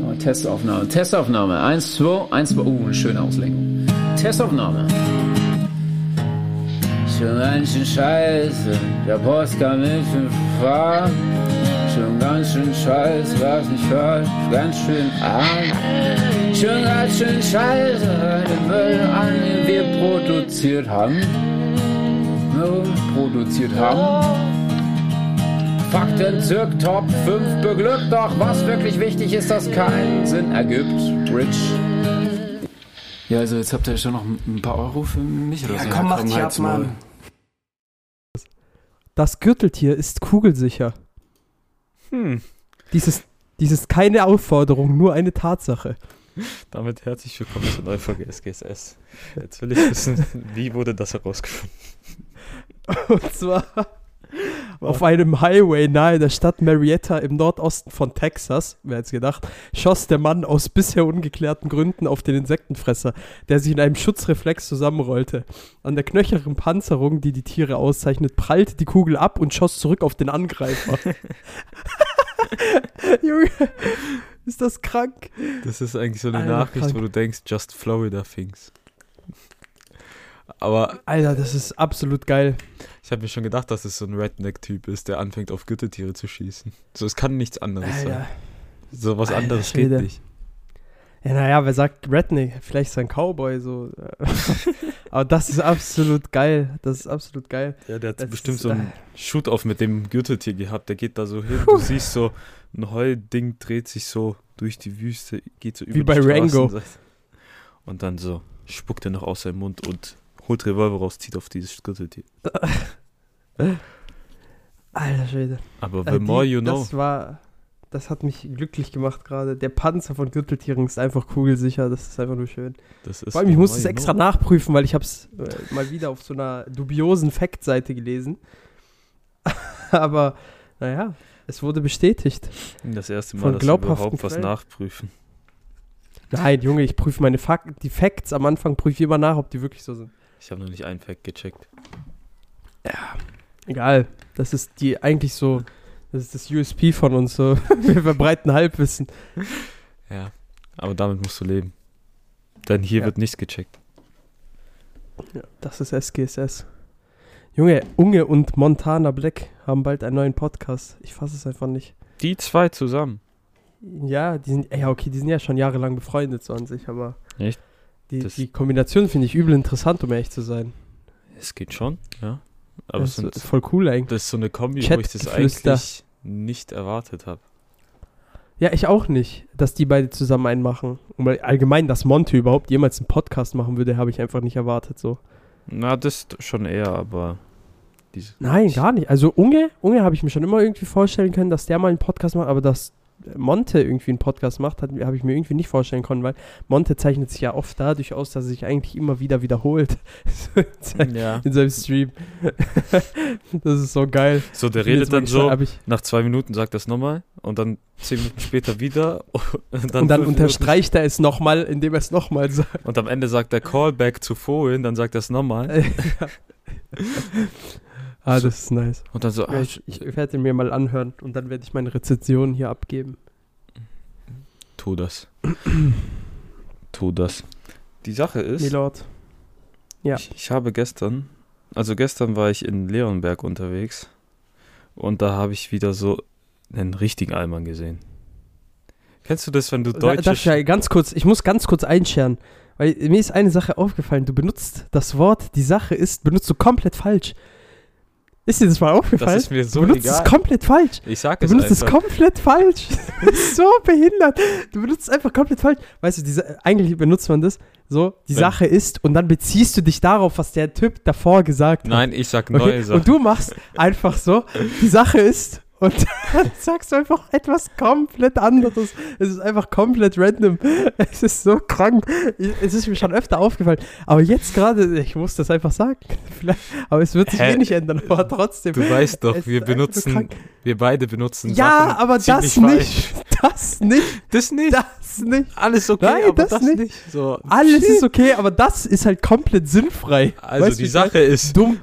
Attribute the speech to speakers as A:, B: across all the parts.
A: Oh, Testaufnahme, Testaufnahme. Eins, zwei, eins, zwei. Uh, eine schöne Auslenkung. Testaufnahme. Schon ganz schön scheiße, der Post kam nicht in Fahr. Schon ganz schön scheiße, was nicht falsch, ganz schön arm. Schon ganz schön scheiße, den Müll an, den wir produziert haben. No, produziert haben. Fakten zirk Top 5 beglückt, doch was wirklich wichtig ist, dass keinen Sinn ergibt. Rich. Ja, also jetzt habt ihr schon noch ein paar Euro für mich oder
B: Ja,
A: so.
B: komm, mach dich ab. Mann.
C: Das Gürteltier ist kugelsicher.
D: Hm.
C: Dies ist, dies ist keine Aufforderung, nur eine Tatsache.
D: Damit herzlich willkommen zur neuen Folge SGSS. Jetzt will ich wissen, wie wurde das herausgefunden?
C: Und zwar auf einem Highway nahe der Stadt Marietta im Nordosten von Texas, wer hätte es gedacht, schoss der Mann aus bisher ungeklärten Gründen auf den Insektenfresser, der sich in einem Schutzreflex zusammenrollte. An der knöchernen Panzerung, die die Tiere auszeichnet, prallte die Kugel ab und schoss zurück auf den Angreifer. Junge, ist das krank?
D: Das ist eigentlich so eine
C: Alter,
D: Nachricht,
C: krank.
D: wo du denkst, just Florida things. Aber
C: Alter, das ist absolut geil.
D: ich habe mir schon gedacht, dass es so ein Redneck-Typ ist, der anfängt auf Gürteltiere zu schießen. So, es kann nichts anderes
C: Alter.
D: sein. So was
C: Alter
D: anderes geht
C: Schwede.
D: nicht.
C: Ja, naja, wer sagt Redneck? Vielleicht ist er ein Cowboy so. Aber das ist absolut geil. Das ist absolut geil.
D: Ja, der hat
C: Das
D: bestimmt
C: ist,
D: so einen Shoot-Off mit dem Gürteltier gehabt. Der geht da so hin. Du siehst so, ein Heulding dreht sich so durch die Wüste, geht so über
C: Wie
D: die
C: bei Rango.
D: Und dann so spuckt er noch aus seinem Mund und holt Revolver raus, zieht auf dieses Gürteltier.
C: Alter Schwede.
D: Aber
C: Äh,
D: the
C: die-
D: more you know.
C: Das war. Das hat mich glücklich gemacht gerade. Der Panzer von Gürteltieren ist einfach kugelsicher. Das ist einfach nur schön.
D: Das ist
C: Vor allem, ich musste es extra
D: know.
C: nachprüfen, weil ich habe es äh, mal wieder auf so einer dubiosen Fact-Seite gelesen. Aber, naja, es wurde bestätigt.
D: Das erste Mal,
C: von
D: dass wir überhaupt was
C: Quellen.
D: nachprüfen.
C: Nein, Junge, ich prüfe meine Fak die Facts am Anfang, prüfe ich immer nach, ob die wirklich so sind.
D: Ich habe noch nicht einen Fact gecheckt.
C: Egal. Das ist die eigentlich so, das ist das USP von uns. So. Wir verbreiten Halbwissen.
D: Ja. Aber damit musst du leben. Denn hier
C: Ja.
D: wird nichts gecheckt.
C: Ja, das ist SGSS. Junge, Unge und Montana Black haben bald einen neuen Podcast. Ich fasse es einfach nicht.
D: Die zwei zusammen.
C: Ja, die sind, ja, okay, die sind ja schon jahrelang befreundet so an sich, aber
D: Echt?
C: Die, die Kombination finde ich übel interessant, um ehrlich zu sein.
D: Es geht schon, ja. Aber es
C: das
D: sind,
C: ist voll cool eigentlich.
D: das ist so eine Kombi, wo ich das eigentlich nicht erwartet habe.
C: Ja, ich auch nicht, dass die beide zusammen einen machen. Und allgemein, dass Monte überhaupt jemals einen Podcast machen würde, habe ich einfach nicht erwartet so.
D: Na, das schon eher, aber diese,
C: Nein, gar nicht. Also Unge, Unge habe ich mir schon immer irgendwie vorstellen können, dass der mal einen Podcast macht, aber dass Monte irgendwie einen Podcast macht, hat- habe ich mir irgendwie nicht vorstellen können, weil Monte zeichnet sich ja oft dadurch aus, dass er sich eigentlich immer wieder wiederholt So in seinem-
D: Ja.
C: in seinem Stream. das ist so geil.
D: So, der redet dann so,
C: ich,
D: nach zwei Minuten sagt das nochmal und dann zehn Minuten später wieder und dann,
C: und dann unterstreicht er es nochmal, indem er es nochmal sagt.
D: Und am Ende sagt er Callback zu vorhin, dann sagt er es nochmal
C: ah, das ist nice.
D: und dann so,
C: Ja,
D: ah,
C: ich, ich werde ihn mir mal anhören und dann werde ich meine Rezension hier abgeben.
D: tu das. tu das. Die Sache ist,
C: Milord. Ja.
D: Ich, ich habe gestern, also gestern war ich in Leonberg unterwegs und da habe ich wieder so einen richtigen Allmann gesehen. Kennst du das, wenn du
C: Da,
D: deutsche...
C: darf ich ja ganz kurz, ich muss ganz kurz einscheren, weil mir ist eine Sache aufgefallen. Du benutzt das Wort, die Sache ist, benutzt du komplett falsch. Ist dir das mal aufgefallen?
D: das ist mir so
C: du benutzt
D: egal.
C: es komplett falsch.
D: Ich sag
C: Du
D: es
C: benutzt es
D: einfach.
C: komplett falsch. Du bist so behindert. Du benutzt es einfach komplett falsch. Weißt du, diese, eigentlich benutzt man das so, die
D: Wenn-
C: Sache ist, und dann beziehst du dich darauf, was der Typ davor gesagt hat.
D: Nein, ich sag
C: Okay?
D: neue Sachen.
C: Und du machst einfach so, die Sache ist, und dann sagst du einfach etwas komplett anderes. Es ist einfach komplett random. Es ist so krank. Es ist mir schon öfter aufgefallen. Aber jetzt gerade, ich muss das einfach sagen. Vielleicht, aber es wird sich
D: Hä?
C: eh nicht ändern. Aber trotzdem.
D: Du weißt doch, wir benutzen, wir beide benutzen
C: Ja,
D: Sachen
C: aber das nicht. Das nicht.
D: Das nicht.
C: Das nicht.
D: Alles okay,
C: Nein,
D: aber
C: das
D: das,
C: nicht.
D: nicht. So,
C: Alles ist okay, aber das ist halt komplett sinnfrei.
D: Also
C: Weißt
D: die Sache ist,
C: Dumm.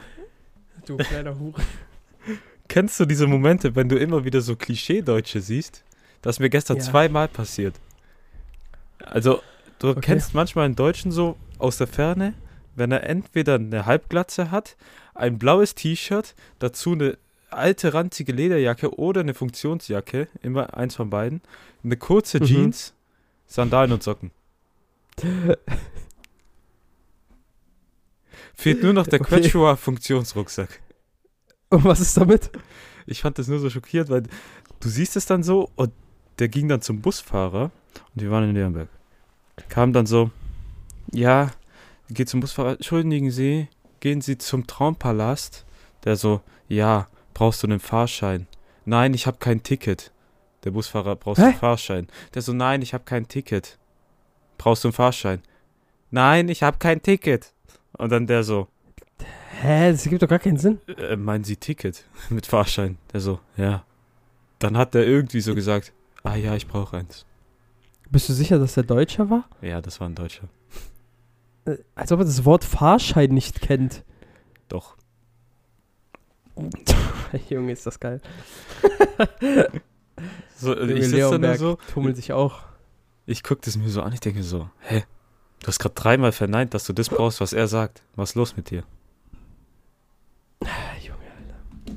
C: Du kleiner Hure.
D: Kennst du diese Momente, wenn du immer wieder so Klischee-Deutsche siehst? Das ist mir gestern
C: Ja.
D: zweimal passiert. Also, du
C: Okay.
D: kennst manchmal einen Deutschen so aus der Ferne, wenn er entweder eine Halbglatze hat, ein blaues T-Shirt, dazu eine alte ranzige Lederjacke oder eine Funktionsjacke, immer eins von beiden, eine kurze
C: Mhm.
D: Jeans, Sandalen und Socken. Fehlt nur noch der
C: Okay.
D: Quechua Funktionsrucksack.
C: Und was ist damit?
D: Ich fand das nur so schockiert, weil du siehst es dann so und der ging dann zum Busfahrer und wir waren in Leonberg. Kam dann so, ja, geht zum Busfahrer, entschuldigen Sie, gehen Sie zum Traumpalast? Der so, ja, brauchst du einen Fahrschein? Nein, ich habe kein Ticket. Der Busfahrer, brauchst du einen Fahrschein? Der so, nein, ich habe kein Ticket. Brauchst du einen Fahrschein? Nein, ich habe kein Ticket. Und dann der so,
C: Hä, das gibt doch gar keinen Sinn.
D: äh, meinen Sie Ticket mit Fahrschein? Der so, ja. Dann hat er irgendwie so gesagt, ah ja, ich brauche eins.
C: Bist du sicher, dass der Deutscher war?
D: Ja, das war ein Deutscher.
C: Äh, Als ob er das Wort Fahrschein nicht kennt.
D: Doch.
C: Junge, ist das geil.
D: So, ich sitze da nur so,
C: tummelt sich auch.
D: ich gucke das mir so an, ich denke so, hä? Du hast gerade dreimal verneint, dass du das brauchst, was er sagt. Was ist los mit dir?
C: Ah, Junge, Alter.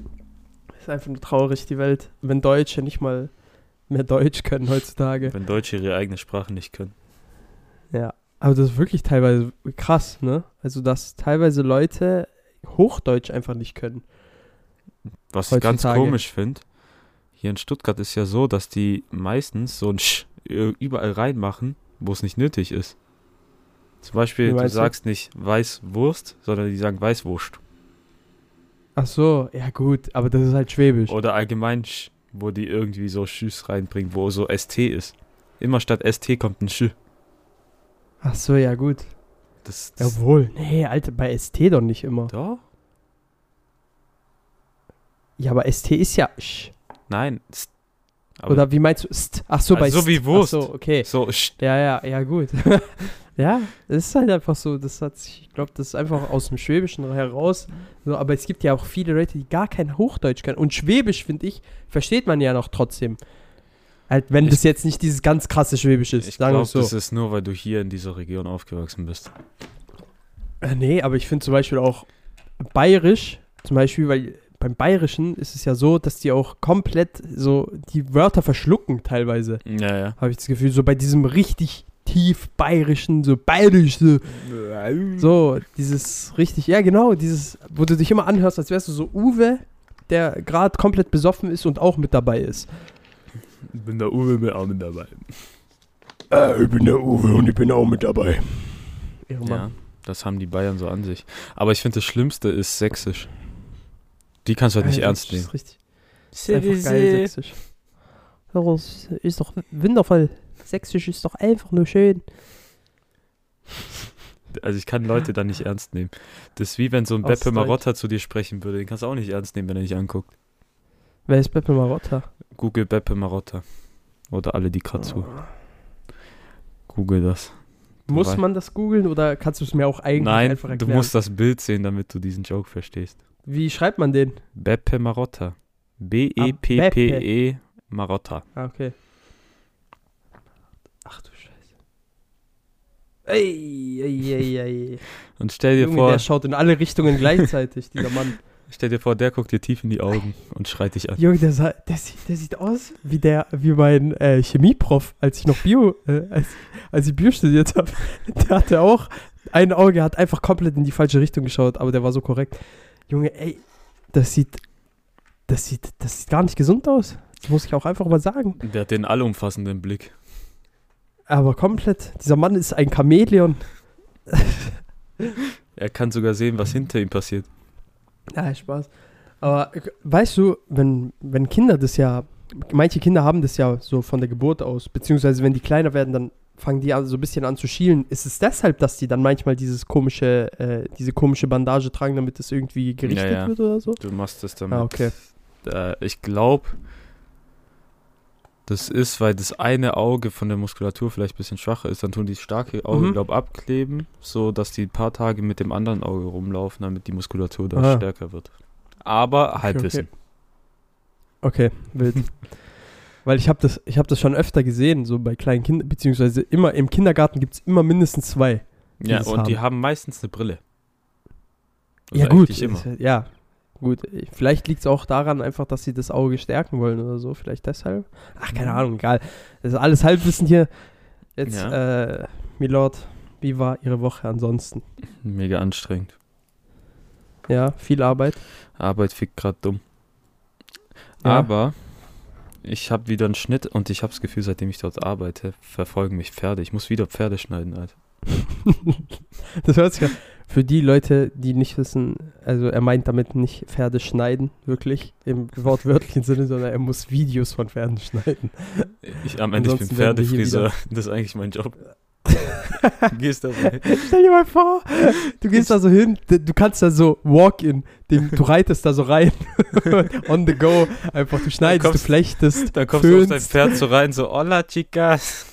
C: Ist einfach nur traurig, die Welt. Wenn Deutsche nicht mal mehr Deutsch können heutzutage.
D: Wenn Deutsche ihre eigene Sprache nicht können.
C: Ja. Aber das ist wirklich teilweise krass, ne? Also, dass teilweise Leute Hochdeutsch einfach nicht können.
D: Was ich ganz komisch finde, hier in Stuttgart ist ja so, dass die meistens so ein Sch überall reinmachen, wo es nicht nötig ist. Zum Beispiel, du
C: meinst du?
D: sagst nicht Weißwurst, sondern die sagen Weißwurst.
C: Ach so, ja gut, aber das ist halt Schwäbisch.
D: Oder allgemein Sch, wo die irgendwie so Schüss reinbringen, wo so ST ist. Immer statt ST kommt ein Sch.
C: Ach so, ja gut.
D: Das, das
C: Jawohl. Nee, Alter, bei ST doch nicht immer.
D: Doch?
C: Ja, aber ST ist ja Sch.
D: Nein. St.
C: Oder wie meinst du? St? Ach so, bei
D: Also so wie
C: St.
D: Wurst.
C: Ach so, okay.
D: so Sch.
C: Ja, ja, ja, gut. ja, es ist halt einfach so, das hat sich, ich glaube, das ist einfach aus dem Schwäbischen heraus. So, aber es gibt ja auch viele Leute, die gar kein Hochdeutsch können. Und Schwäbisch, finde ich, versteht man ja noch trotzdem. Halt, wenn
D: Ich-
C: das jetzt nicht dieses ganz krasse Schwäbisch ist,
D: Ich glaube,
C: so.
D: das ist nur, weil du hier in dieser Region aufgewachsen bist.
C: Äh, nee, aber ich finde zum Beispiel auch Bayerisch, zum Beispiel, weil beim Bayerischen ist es ja so, dass die auch komplett so die Wörter verschlucken teilweise.
D: Ja, ja.
C: Habe ich das Gefühl, so bei diesem richtig tief bayerischen, so bayerisch, so, so dieses richtig, ja genau, dieses, wo du dich immer anhörst, als wärst du so Uwe, der gerade komplett besoffen ist und auch mit dabei ist.
D: Ich bin der Uwe mit auch mit dabei.
C: Äh, ich bin der Uwe und ich bin auch mit dabei.
D: Ja, das haben die Bayern so an sich. Aber ich finde, das Schlimmste ist Sächsisch. Die kannst du halt nicht
C: Alter,
D: ernst
C: das
D: nehmen.
C: Ist richtig. Das ist einfach geil, Sächsisch. Das ist doch wundervoll. Sächsisch ist doch einfach nur schön.
D: Also ich kann Leute da nicht ernst nehmen. Das ist wie wenn so ein Beppe. Marotta zu dir sprechen würde. Den kannst du auch nicht ernst nehmen, wenn er dich anguckt.
C: Wer ist Beppe Marotta?
D: Google Beppe Marotta. Oder alle, die gerade zu. Google das.
C: Muss
D: Wei-
C: man das googeln oder kannst du es mir auch eigentlich
D: Nein,
C: einfach
D: du
C: erklären?
D: musst das Bild sehen, damit du diesen Joke verstehst.
C: Wie schreibt man den?
D: Beppe Marotta.
C: Ah,
D: B-E-P-P-E Marotta.
C: Ah, okay. Ach du Scheiße. Ey, ey, ey, ey.
D: Und stell dir
C: Junge,
D: vor,
C: der schaut in alle Richtungen gleichzeitig, dieser Mann.
D: stell dir vor, der guckt dir tief in die Augen und schreit dich an.
C: Junge, der, sah, der, sieht, der sieht aus wie der, wie mein äh, Chemieprof, als ich noch Bio, äh, als, als ich Bio studiert habe. Der hatte auch ein Auge, hat einfach komplett in die falsche Richtung geschaut, aber der war so korrekt. Junge, ey, das sieht, das sieht, das sieht gar nicht gesund aus. Das muss ich auch einfach mal sagen.
D: Der hat den allumfassenden Blick.
C: Aber komplett, dieser Mann ist ein Chamäleon.
D: Er kann sogar sehen, was hinter ihm passiert.
C: Ja, Spaß. Aber weißt du, wenn, wenn Kinder das ja, manche Kinder haben das ja so von der Geburt aus, beziehungsweise wenn die kleiner werden, dann fangen die an, so ein bisschen an zu schielen. Ist es deshalb, dass die dann manchmal dieses komische, äh, diese komische Bandage tragen, damit das irgendwie gerichtet
D: Ja, ja.
C: wird oder so?
D: Du machst das damit.
C: Ah, okay.
D: Äh, ich glaube, das ist, weil das eine Auge von der Muskulatur vielleicht ein bisschen schwacher ist. Dann tun die starke Auge,
C: Mhm.
D: glaube abkleben, so dass die ein paar Tage mit dem anderen Auge rumlaufen, damit die Muskulatur da
C: Ah.
D: stärker wird. Aber Halbwissen.
C: Okay, wild. Weil ich habe das, ich hab das schon öfter gesehen, so bei kleinen Kindern, beziehungsweise immer im Kindergarten gibt es immer mindestens zwei.
D: Ja, und die
C: haben.
D: haben meistens eine Brille.
C: ja,
D: Also
C: gut.
D: eigentlich Immer.
C: Ja, gut. Vielleicht liegt es auch daran einfach, dass sie das Auge stärken wollen oder so. Vielleicht deshalb. Ach, keine
D: Mhm.
C: Ahnung, egal. Das ist alles Halbwissen hier. Jetzt,
D: Ja.
C: äh, Milord, wie war Ihre Woche ansonsten?
D: Mega anstrengend.
C: Ja, viel Arbeit.
D: Arbeit fickt gerade dumm.
C: Ja.
D: Aber ich habe wieder einen Schnitt und ich habe das Gefühl, seitdem ich dort arbeite, verfolgen mich Pferde. Ich muss wieder Pferde schneiden, Alter.
C: Das hört sich ja. Für die Leute, die nicht wissen, also er meint damit nicht Pferde schneiden, wirklich im wortwörtlichen Sinne, sondern er muss Videos von Pferden schneiden.
D: Ich, am Ende ich bin
C: Ansonsten wir hier
D: Pferdefriseur. Das ist eigentlich mein Job. Gehst da so hin.
C: Stell dir mal vor, du gehst da so hin, du kannst da so Walk-in, du reitest da so rein, on the go, einfach du schneidest,
D: kommst-
C: du flechtest,
D: Dann kommst du auf dein
C: föhnst,
D: Pferd so rein, so, hola chicas.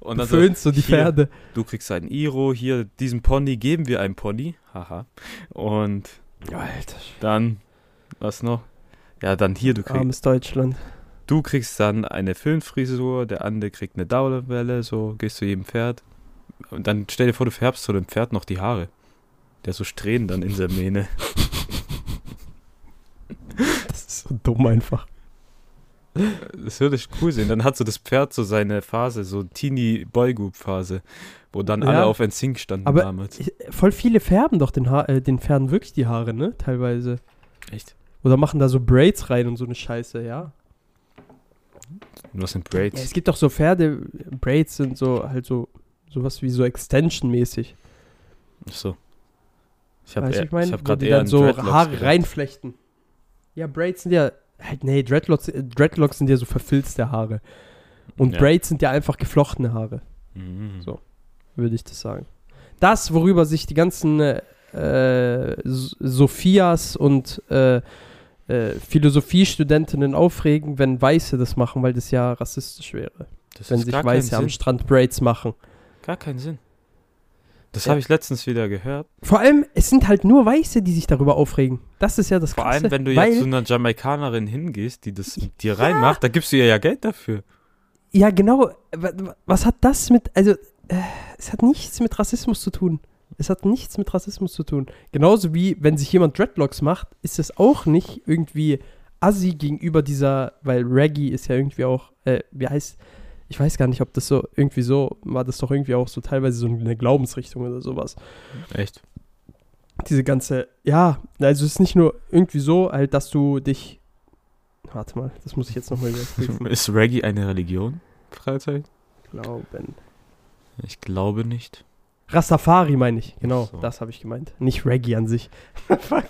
D: Und
C: du
D: dann
C: föhnst so die
D: hier,
C: Pferde.
D: du kriegst einen Iro, hier, diesem Pony geben wir einen Pony. Haha. Und
C: Alter,
D: dann, was noch? Ja, dann hier, du kriegst,
C: armes Deutschland.
D: du kriegst dann eine Föhnfrisur, der andere kriegt eine Dauerwelle, so gehst zu jedem Pferd. Und dann stell dir vor, du färbst so dem Pferd noch die Haare. Der so Strähnen dann in der Mähne.
C: Das ist so dumm einfach.
D: Das würde ich cool sehen. Dann hat so das Pferd so seine Phase, so Teenie Boygroup Phase, wo dann alle
C: Ja.
D: auf NSYNC standen
C: Aber-
D: damals.
C: Ich, voll viele färben doch den, Haar, äh, den Pferden wirklich die Haare, ne? Teilweise.
D: Echt?
C: Oder machen da so Braids rein und so eine Scheiße, ja.
D: Was sind
C: Ja,
D: Braids?
C: es gibt doch so Pferde, Braids sind so halt so sowas wie so Extension-mäßig.
D: Ach so. Ich habe
C: ich meine,
D: ich hab gerade
C: die
D: eher
C: dann
D: an
C: so
D: Dreadlocks
C: Haare
D: gedacht.
C: reinflechten. Ja, Braids sind ja, halt, nee, Dreadlocks, äh, Dreadlocks sind ja so verfilzte Haare. Und
D: Ja.
C: Braids sind ja einfach geflochtene Haare,
D: Mhm.
C: So. würde ich das sagen. Das, worüber sich die ganzen äh, Sophias und äh, äh, Philosophiestudentinnen aufregen, wenn Weiße das machen, weil das ja rassistisch wäre.
D: Das
C: Wenn sich Weiße am
D: Sinn.
C: Strand Braids machen.
D: Gar keinen Sinn. Das
C: Ja.
D: habe ich letztens wieder gehört.
C: Vor allem, es sind halt nur Weiße, die sich darüber aufregen. Das ist ja das
D: Vor
C: Krasse.
D: allem, wenn du jetzt zu einer Jamaikanerin hingehst, die das mit dir reinmacht, da gibst du ihr ja Geld dafür.
C: Ja, genau. Wa- wa- Was hat das mit, also, äh, es hat nichts mit Rassismus zu tun. Es hat nichts mit Rassismus zu tun. Genauso wie, wenn sich jemand Dreadlocks macht, ist es auch nicht irgendwie assi gegenüber dieser, weil Reggae ist ja irgendwie auch, äh, wie heißt, ich weiß gar nicht, ob das so, irgendwie so, war das doch irgendwie auch so teilweise so eine Glaubensrichtung oder sowas.
D: Echt?
C: Diese ganze, ja, also es ist nicht nur irgendwie so, halt, dass du dich, warte mal, das muss ich jetzt nochmal überprüfen.
D: Ist Reggae eine Religion? Freizeit?
C: Glauben.
D: Ich glaube nicht.
C: Rastafari meine ich, genau,
D: so.
C: das habe ich gemeint. Nicht Reggae an sich. Fuck.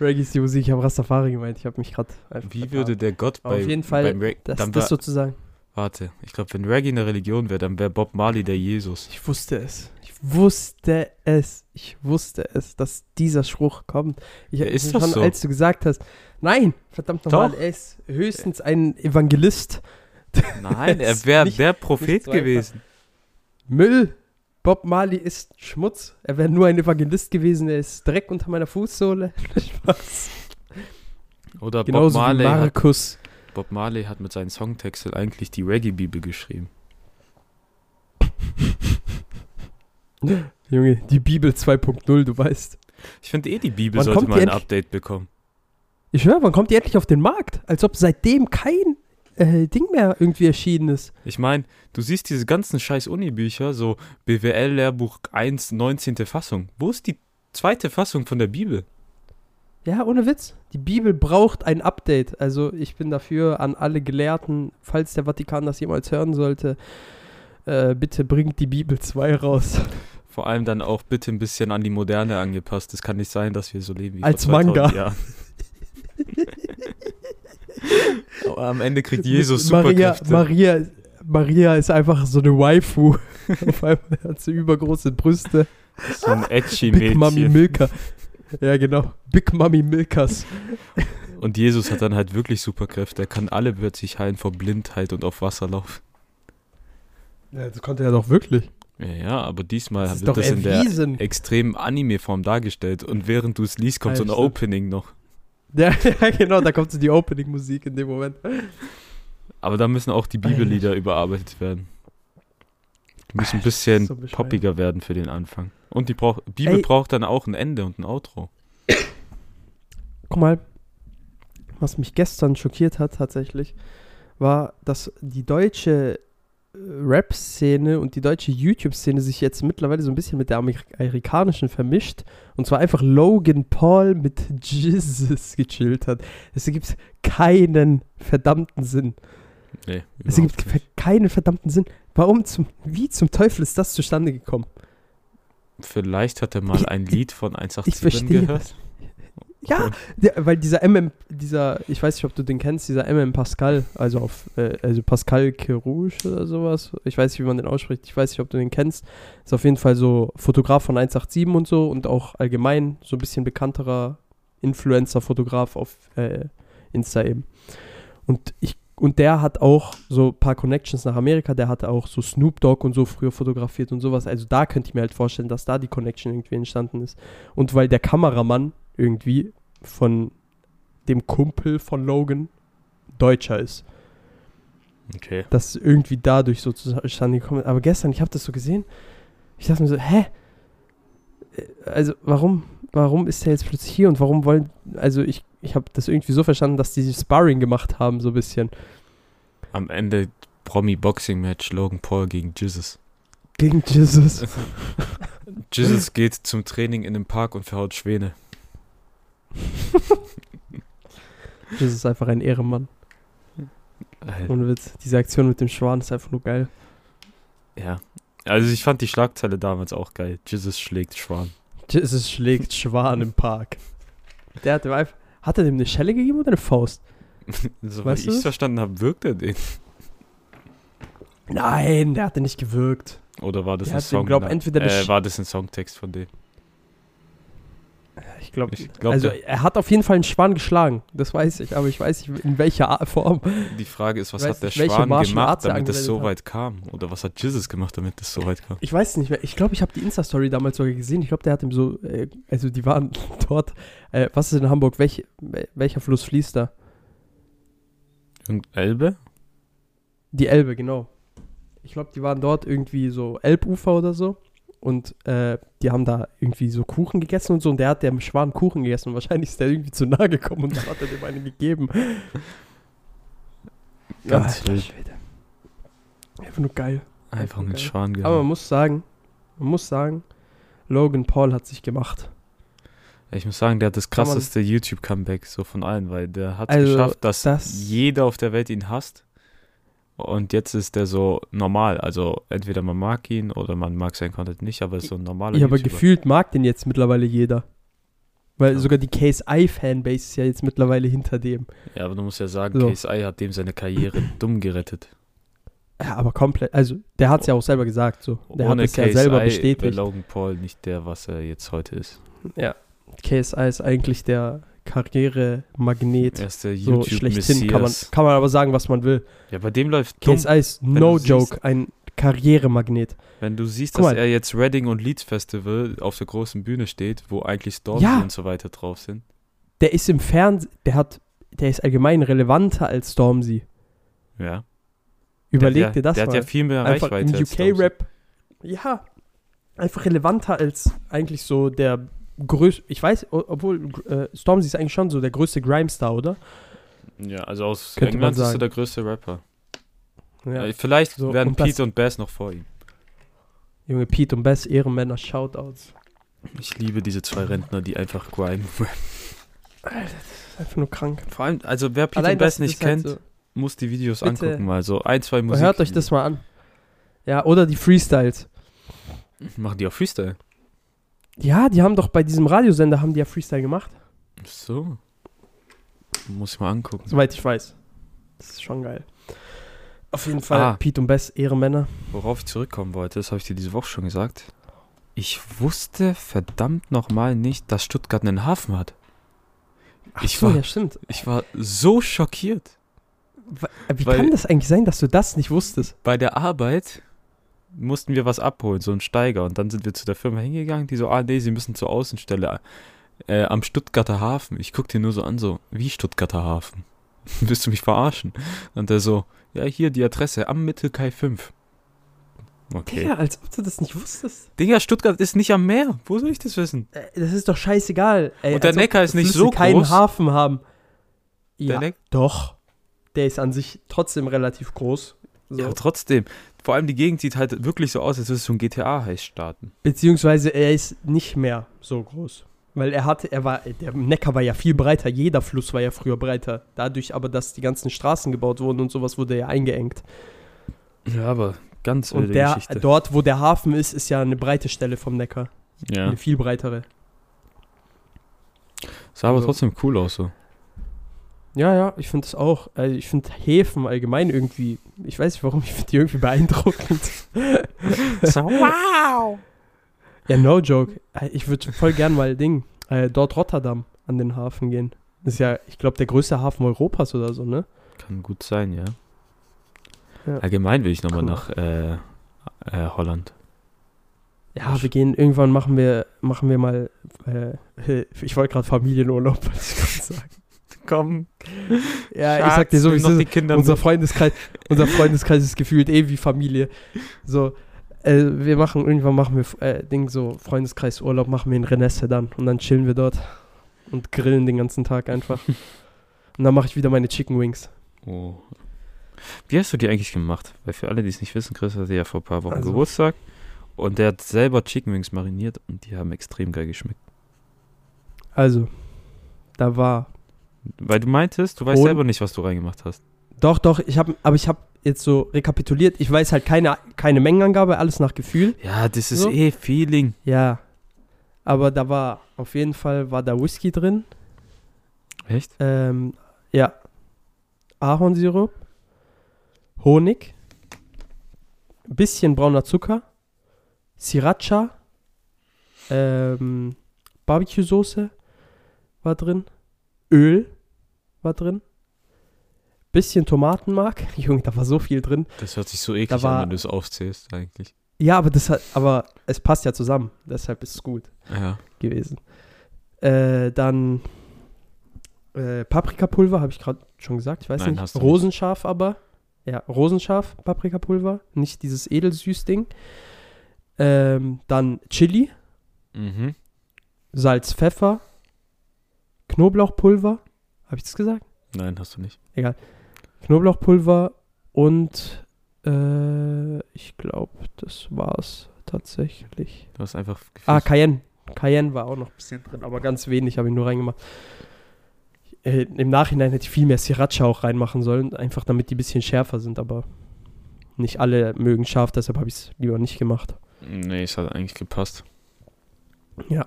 C: Reggae ist die Musik, ich habe Rastafari gemeint. Ich habe mich gerade einfach.
D: Wie
C: vertan.
D: würde der Gott bei
C: Auf jeden Fall,
D: beim Reg-
C: das,
D: dann
C: das
D: wär-
C: sozusagen.
D: Warte, ich glaube, wenn Reggae eine Religion wäre, dann wäre Bob Marley der Jesus.
C: Ich wusste es. Ich wusste es. Ich wusste es, dass dieser Spruch kommt. Ich,
D: Ja, ist
C: schon,
D: das so?
C: als du gesagt hast, nein, verdammt nochmal, er ist höchstens ein Evangelist.
D: Nein, er wäre der Prophet gewesen.
C: Müll. Bob Marley ist Schmutz. Er wäre nur ein Evangelist gewesen. Er ist Dreck unter meiner Fußsohle. Spaß.
D: Oder Bob
C: Genauso wie
D: Marley, hat,
C: Markus.
D: Bob Marley hat mit seinen Songtexten eigentlich die Reggae-Bibel geschrieben.
C: Junge, die Bibel 2.0, du weißt.
D: Ich finde eh, die Bibel
C: Wann
D: sollte mal ein Update bekommen.
C: Ich höre, wann kommt die endlich auf den Markt? Als ob seitdem kein äh, Ding mehr irgendwie erschienen ist.
D: Ich meine, du siehst diese ganzen scheiß Uni-Bücher, so BWL-Lehrbuch 1, 19. Fassung. Wo ist die zweite Fassung von der Bibel?
C: Ja, ohne Witz. Die Bibel braucht ein Update. Also ich bin dafür an alle Gelehrten, falls der Vatikan das jemals hören sollte, äh, bitte bringt die Bibel 2 raus.
D: Vor allem dann auch bitte ein bisschen an die Moderne angepasst. Es kann nicht sein, dass wir so leben wie
C: Als
D: vor 2000
C: Manga.
D: Jahren. Aber am Ende kriegt Jesus
C: Maria,
D: Superkräfte.
C: Maria, Maria ist einfach so eine Waifu. Auf einmal hat sie übergroße Brüste.
D: so ein edgy
C: Big Mami
D: Mädchen.
C: Milka. Ja, genau. Big Mami Milkas.
D: Und Jesus hat dann halt wirklich Superkräfte. Er kann alle plötzlich heilen vor Blindheit und auf Wasser laufen.
C: Ja, das konnte er doch wirklich.
D: Ja, ja, aber diesmal
C: Das
D: wird das in der
C: erwiesen.
D: extremen Anime-Form dargestellt. Und während du es liest, kommt so ein
C: Alter.
D: Opening noch.
C: Der, ja, genau, da kommt so die Opening-Musik in dem Moment.
D: Aber da müssen auch die Bibellieder überarbeitet werden. Die müssen ein bisschen
C: so
D: poppiger werden für den Anfang. Und die braucht, Bibel
C: Ey.
D: braucht dann auch ein Ende und ein Outro.
C: Guck mal, was mich gestern schockiert hat tatsächlich, war, dass die deutsche Rap-Szene und die deutsche YouTube-Szene sich jetzt mittlerweile so ein bisschen mit der Amer amerikanischen vermischt. Und zwar einfach Logan Paul mit Jesus gechillt hat. Es ergibt keinen verdammten Sinn.
D: Nee,
C: Es ergibt
D: nicht.
C: keinen verdammten Sinn. Warum zum, wie zum Teufel ist das zustande gekommen?
D: Vielleicht hat er mal
C: Ich-
D: ein Lied von 187
C: Ich verstehe
D: gehört.
C: das. Ja, der, weil dieser MM, dieser, ich weiß nicht, ob du den kennst, dieser MM Pascal, also auf, äh, also Pascal Kerouche oder sowas, ich weiß nicht, wie man den ausspricht, ich weiß nicht, ob du den kennst, ist auf jeden Fall so Fotograf von 187 und so und auch allgemein so ein bisschen bekannterer Influencer-Fotograf auf äh, Insta eben. Und ich, und der hat auch so ein paar Connections nach Amerika, der hatte auch so Snoop Dogg und so früher fotografiert und sowas, also da könnte ich mir halt vorstellen, dass da die Connection irgendwie entstanden ist. Und weil der Kameramann irgendwie von dem Kumpel von Logan Deutscher ist.
D: Okay.
C: Das ist irgendwie dadurch so zustande gekommen. ist. Aber gestern, ich habe das so gesehen, ich dachte mir so, hä? Äh, Also warum, warum ist der jetzt plötzlich hier und warum wollen, also ich, ich habe das irgendwie so verstanden, dass die Sparring gemacht haben, so ein bisschen.
D: Am Ende Promi-Boxing-Match Logan Paul gegen Jesus.
C: Gegen Jesus.
D: Jesus geht zum Training in den Park und verhaut Schwäne.
C: Jesus ist einfach ein Ehrenmann.
D: Äh,
C: Ohne Witz. Diese Aktion mit dem Schwan ist einfach nur geil.
D: Ja. Also ich fand die Schlagzeile damals auch geil. Jesus schlägt Schwan.
C: Jesus schlägt Schwan im Park. Der hat einfach, hat er dem eine Schelle gegeben oder eine Faust?
D: So
C: Weißt
D: wie
C: du
D: ich
C: das?
D: verstanden habe, wirkt er den.
C: Nein, der hatte nicht gewirkt.
D: Oder war das
C: Der
D: ein
C: hat
D: Song?
C: glaub, entweder
D: äh, war das ein Songtext von dem?
C: Ich glaube,
D: glaub,
C: also er hat auf jeden Fall einen Schwan geschlagen. Das weiß ich, aber ich weiß nicht in welcher Art- Form.
D: Die Frage ist, was
C: Weiß
D: hat der
C: nicht,
D: Schwan gemacht, damit es so
C: angewendet
D: weit kam? Oder was hat Jesus gemacht, damit es so weit kam?
C: Ich weiß nicht mehr. Ich glaube, ich habe die Insta-Story damals sogar gesehen. Ich glaube, der hat ihm so, äh, also die waren dort. Äh, was ist in Hamburg? Welch, wel- welcher Fluss fließt da?
D: Und Elbe?
C: Die Elbe, genau. Ich glaube, die waren dort irgendwie so Elbufer oder so. Und äh, die haben da irgendwie so Kuchen gegessen und so. Und der hat dem Schwan Kuchen gegessen. Und wahrscheinlich ist der irgendwie zu nahe gekommen und dann hat er dem einen gegeben.
D: Ganz
C: Alter. Schwede. Einfach nur geil.
D: Einfach einen
C: geil.
D: Schwan
C: Aber man
D: gehabt.
C: muss sagen, man muss sagen, Logan Paul hat sich gemacht.
D: Ich muss sagen, der hat das krasseste YouTube-Comeback so von allen, weil der hat es
C: Also,
D: geschafft, dass
C: das-
D: jeder auf der Welt ihn hasst. Und jetzt ist der so normal. Also entweder man mag ihn oder man mag sein Content nicht, aber ist so ein normaler
C: Ja, aber
D: YouTuber.
C: gefühlt mag den jetzt mittlerweile jeder. Weil
D: Ja.
C: sogar die KSI-Fanbase ist ja jetzt mittlerweile hinter dem.
D: Ja, aber du musst ja sagen,
C: So.
D: KSI hat dem seine Karriere dumm gerettet.
C: Ja, aber komplett. Also, der hat es ja auch selber gesagt. So. Der
D: Ohne
C: hat es ja
D: KSI
C: selber bestätigt.
D: Logan Paul nicht der, was er jetzt heute ist.
C: Ja. KSI ist eigentlich der Karrieremagnet.
D: Er ist der
C: so schlechthin. Kann man, kann man aber sagen, was man will.
D: Ja, bei dem läuft.
C: KSI ist
D: wenn
C: no
D: du siehst-
C: joke ein Karrieremagnet.
D: Wenn du siehst, dass er jetzt Reading und Leeds Festival auf der großen Bühne steht, wo eigentlich Stormy
C: Ja.
D: und so weiter drauf sind.
C: Der ist im Fernsehen, der hat, der ist allgemein relevanter als Stormzy.
D: Ja.
C: Überleg
D: der
C: dir das
D: Der
C: mal.
D: hat ja viel mehr
C: einfach
D: Reichweite.
C: im
D: als Stormzy.
C: UK-Rap. Ja, einfach relevanter als eigentlich so der größte, ich weiß, obwohl äh, Stormzy ist eigentlich schon so der größte Grime-Star, oder?
D: Ja, also aus
C: Könnte man
D: England ist er der größte Rapper.
C: Ja.
D: Äh, Vielleicht
C: So,
D: werden
C: und
D: Pete und Bass noch vor ihm.
C: Junge, Pete und Bess, Ehrenmänner, Shoutouts.
D: Ich liebe diese zwei Rentner, die einfach Grime.
C: Alter, das ist einfach nur krank.
D: Vor allem, also wer Pete
C: Allein
D: und Bass nicht
C: halt
D: kennt,
C: so-
D: muss die Videos
C: Bitte.
D: angucken mal. So ein, zwei Musik.
C: Hört euch das mal an. Ja, oder die Freestyles.
D: Machen die auch Freestyle?
C: Ja, die haben doch bei diesem Radiosender, haben die ja Freestyle gemacht.
D: Ach So. Muss ich mal angucken.
C: Soweit ich weiß. Das ist schon geil. Auf jeden Fall,
D: Ah.
C: Pete und Bess, Ehrenmänner.
D: Worauf ich zurückkommen wollte, das habe ich dir diese Woche schon gesagt. Ich wusste verdammt nochmal nicht, dass Stuttgart einen Hafen hat.
C: Ach
D: Ich
C: so,
D: war-
C: ja, stimmt.
D: Ich war so schockiert.
C: Wie
D: Weil-
C: kann das eigentlich sein, dass du das nicht wusstest?
D: Bei der Arbeit mussten wir was abholen, so ein Steiger. Und dann sind wir zu der Firma hingegangen, die so, ah nee, sie müssen zur Außenstelle äh, am Stuttgarter Hafen. Ich guck dir nur so an, so, wie Stuttgarter Hafen? Willst du mich verarschen? Und der so, ja, hier die Adresse am Mittelkai 5. Okay.
C: Digga, als ob du das nicht wusstest.
D: Digga, Stuttgart ist nicht am Meer. Wo soll ich das wissen?
C: Äh, Das ist doch scheißegal. Ey,
D: Und der Neckar ist nicht so
C: keinen
D: groß.
C: Hafen haben.
D: Der
C: Ja,
D: Neck-
C: doch. Der ist an sich trotzdem relativ groß. So.
D: Ja, trotzdem. Vor allem die Gegend sieht halt wirklich so aus, als würde es so ein GTA heiß starten.
C: Beziehungsweise er ist nicht mehr so groß. Weil er hatte, er war, der Neckar war ja viel breiter, jeder Fluss war ja früher breiter. Dadurch aber, dass die ganzen Straßen gebaut wurden und sowas, wurde er ja eingeengt.
D: Ja, aber ganz
C: Und der, dort, wo der Hafen ist, ist ja eine breite Stelle vom Neckar.
D: Ja.
C: Eine viel breitere.
D: Sah aber
C: Also-
D: trotzdem cool aus so.
C: Ja, ja, ich finde es auch. Also ich finde Häfen allgemein irgendwie, ich weiß nicht warum, ich finde die irgendwie beeindruckend.
D: wow!
C: Ja, no joke. Äh, Ich würde voll gern mal Ding, äh, dort Rotterdam an den Hafen gehen. Das ist ja, ich glaube, der größte Hafen Europas oder so, ne?
D: Kann gut sein, ja.
C: Ja.
D: Allgemein will ich nochmal
C: Cool.
D: nach äh, äh, Holland.
C: Ja, wir gehen irgendwann machen wir machen wir mal äh, ich wollte gerade Familienurlaub, wollte ich gerade sagen.
D: Komm.
C: Ja, ich sag dir so, wie es
D: noch
C: ist.
D: die Kinder
C: unser. Freundeskreis, unser Freundeskreis ist gefühlt eh wie Familie. So, äh, wir machen irgendwann machen wir äh, Ding so Freundeskreisurlaub machen wir in Renesse dann und dann chillen wir dort und grillen den ganzen Tag einfach. und dann mache ich wieder meine Chicken Wings.
D: Oh. Wie hast du die eigentlich gemacht? Weil für alle, die es nicht wissen, Chris hatte ja vor ein paar Wochen
C: Also-
D: Geburtstag und der hat selber Chicken Wings mariniert und die haben extrem geil geschmeckt.
C: Also, da war
D: Weil du meintest, du weißt
C: Und-
D: selber nicht, was du reingemacht hast.
C: doch doch, ich habe aber ich habe jetzt so rekapituliert, ich weiß halt keine keine Mengenangabe, alles nach Gefühl.
D: Ja, das ist
C: So?
D: eh Feeling.
C: Ja. Aber da war auf jeden Fall war da Whisky drin.
D: Echt?
C: Ähm, ja. Ahornsirup, Honig, bisschen brauner Zucker, Sriracha, ähm, Barbecue-Soße war drin, Öl war drin, bisschen Tomatenmark. Junge, da war so viel drin.
D: Das hört sich so eklig
C: war-
D: an, wenn du es aufzählst, eigentlich.
C: Ja, aber das hat, aber es passt ja zusammen. Deshalb ist es gut.
D: Ja.
C: gewesen. Äh, dann äh, Paprikapulver, habe ich gerade schon gesagt, ich weiß
D: Nein,
C: nicht.
D: du nicht.
C: Rosenscharf aber. Ja, Rosenscharf Paprikapulver, nicht dieses edelsüß-Ding. Ähm, dann Chili,
D: Mhm.
C: Salz, Pfeffer, Knoblauchpulver, habe ich das gesagt?
D: Nein, hast du nicht.
C: Knoblauchpulver und äh, ich glaube, das war's tatsächlich.
D: Du hast einfach
C: Ah,
D: gefühlt-
C: Cayenne. Cayenne war auch noch ein bisschen drin, aber ganz wenig habe ich nur reingemacht. Äh, Im Nachhinein hätte ich viel mehr Sriracha auch reinmachen sollen, einfach damit die ein bisschen schärfer sind, aber nicht alle mögen scharf, deshalb habe ich es lieber nicht gemacht.
D: Nee, es hat eigentlich gepasst.
C: Ja.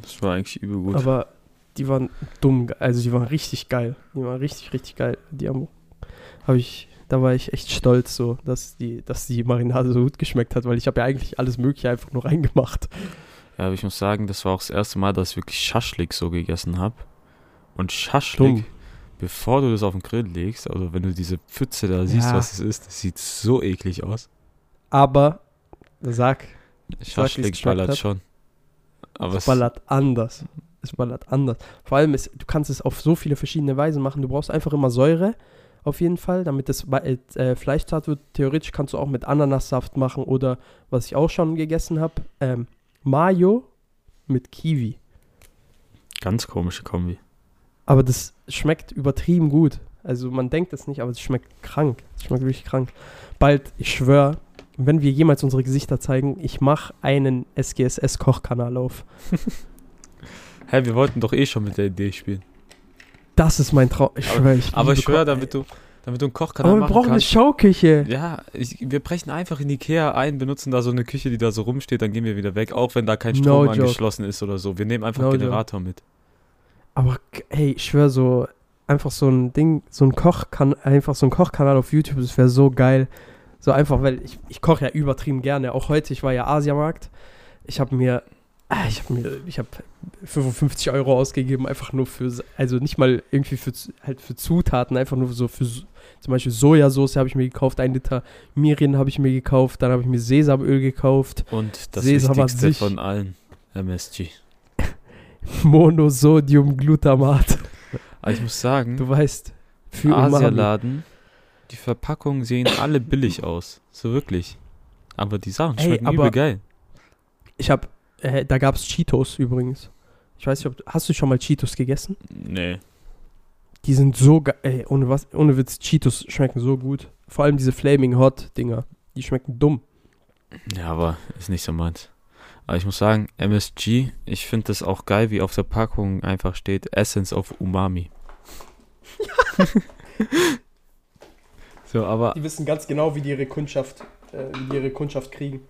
D: Das war eigentlich übel gut.
C: Aber die waren dumm, also die waren richtig geil. Die waren richtig, richtig geil. Die haben, habe ich, da war ich echt stolz so, dass die, dass die Marinade so gut geschmeckt hat, weil ich habe ja eigentlich alles Mögliche einfach nur reingemacht.
D: Ja, aber ich muss sagen, das war auch das erste Mal, dass ich wirklich Schaschlik so gegessen habe. Und
C: Dumm.
D: Schaschlik, bevor du das auf den Grill legst, also wenn du diese Pfütze da siehst,
C: Ja.
D: was es ist, das sieht so eklig aus.
C: Aber, sag,
D: Schaschlik
C: geschmeckt
D: ballert
C: hat.
D: schon. Aber
C: es, ballert anders. Es ballert anders. Vor allem, ist, du kannst es auf so viele verschiedene Weisen machen. Du brauchst einfach immer Säure, auf jeden Fall, damit das äh, äh, Fleischzart wird. Theoretisch kannst du auch mit Ananassaft machen oder, was ich auch schon gegessen habe, ähm, Mayo mit Kiwi.
D: ganz komische Kombi.
C: Aber das schmeckt übertrieben gut. Also man denkt es nicht, aber es schmeckt krank. Es schmeckt wirklich krank. Bald, ich schwöre, wenn wir jemals unsere Gesichter zeigen, ich mache einen SGSS-Kochkanal auf.
D: Hä, wir wollten doch eh schon mit der Idee spielen.
C: Das ist mein Traum. Ich schwöre, ich
D: Aber ich schwöre,
C: Koch-
D: damit du, damit du einen Kochkanal
C: Aber wir brauchen eine
D: kannst.
C: Schauküche.
D: Ja, ich, wir brechen einfach in Ikea ein, benutzen da so eine Küche, die da so rumsteht, dann gehen wir wieder weg, auch wenn da kein
C: No
D: Strom
C: joke.
D: angeschlossen ist oder so. Wir nehmen einfach
C: No
D: einen
C: joke.
D: Generator mit.
C: Aber hey, ich schwöre so, einfach so ein Ding, so ein Kochkan einfach so ein Kochkanal auf YouTube, das wäre so geil. So einfach, weil ich, ich koche ja übertrieben gerne. Auch heute, ich war ja Asiamarkt. Ich habe mir, ich habe mir, ich habe 55 Euro ausgegeben, einfach nur für, also nicht mal irgendwie für, halt für Zutaten, einfach nur so für, zum Beispiel Sojasauce habe ich mir gekauft, ein Liter Mirin habe ich mir gekauft, dann habe ich mir Sesamöl gekauft.
D: Und das
C: Sesam
D: Wichtigste
C: sich.
D: von allen, MSG.
C: Monosodiumglutamat.
D: Ich muss sagen,
C: Du weißt, für.
D: Asialaden, die Verpackungen sehen alle billig aus. So wirklich. Aber die Sachen
C: Ey,
D: schmecken
C: aber-
D: übel geil.
C: Ich hab, äh, da gab's Cheetos übrigens. Ich weiß nicht, ob, hast du schon mal Cheetos gegessen?
D: Nee.
C: Die sind so geil, ey, ohne was, ohne Witz, Cheetos schmecken so gut. Vor allem diese Flaming Hot Dinger, die schmecken dumm.
D: Ja, aber ist nicht so meins. Aber ich muss sagen, MSG, ich finde das auch geil, wie auf der Packung einfach steht Essence of Umami. so, aber
C: Die wissen ganz genau, wie die ihre Kundschaft, äh, wie die ihre Kundschaft kriegen.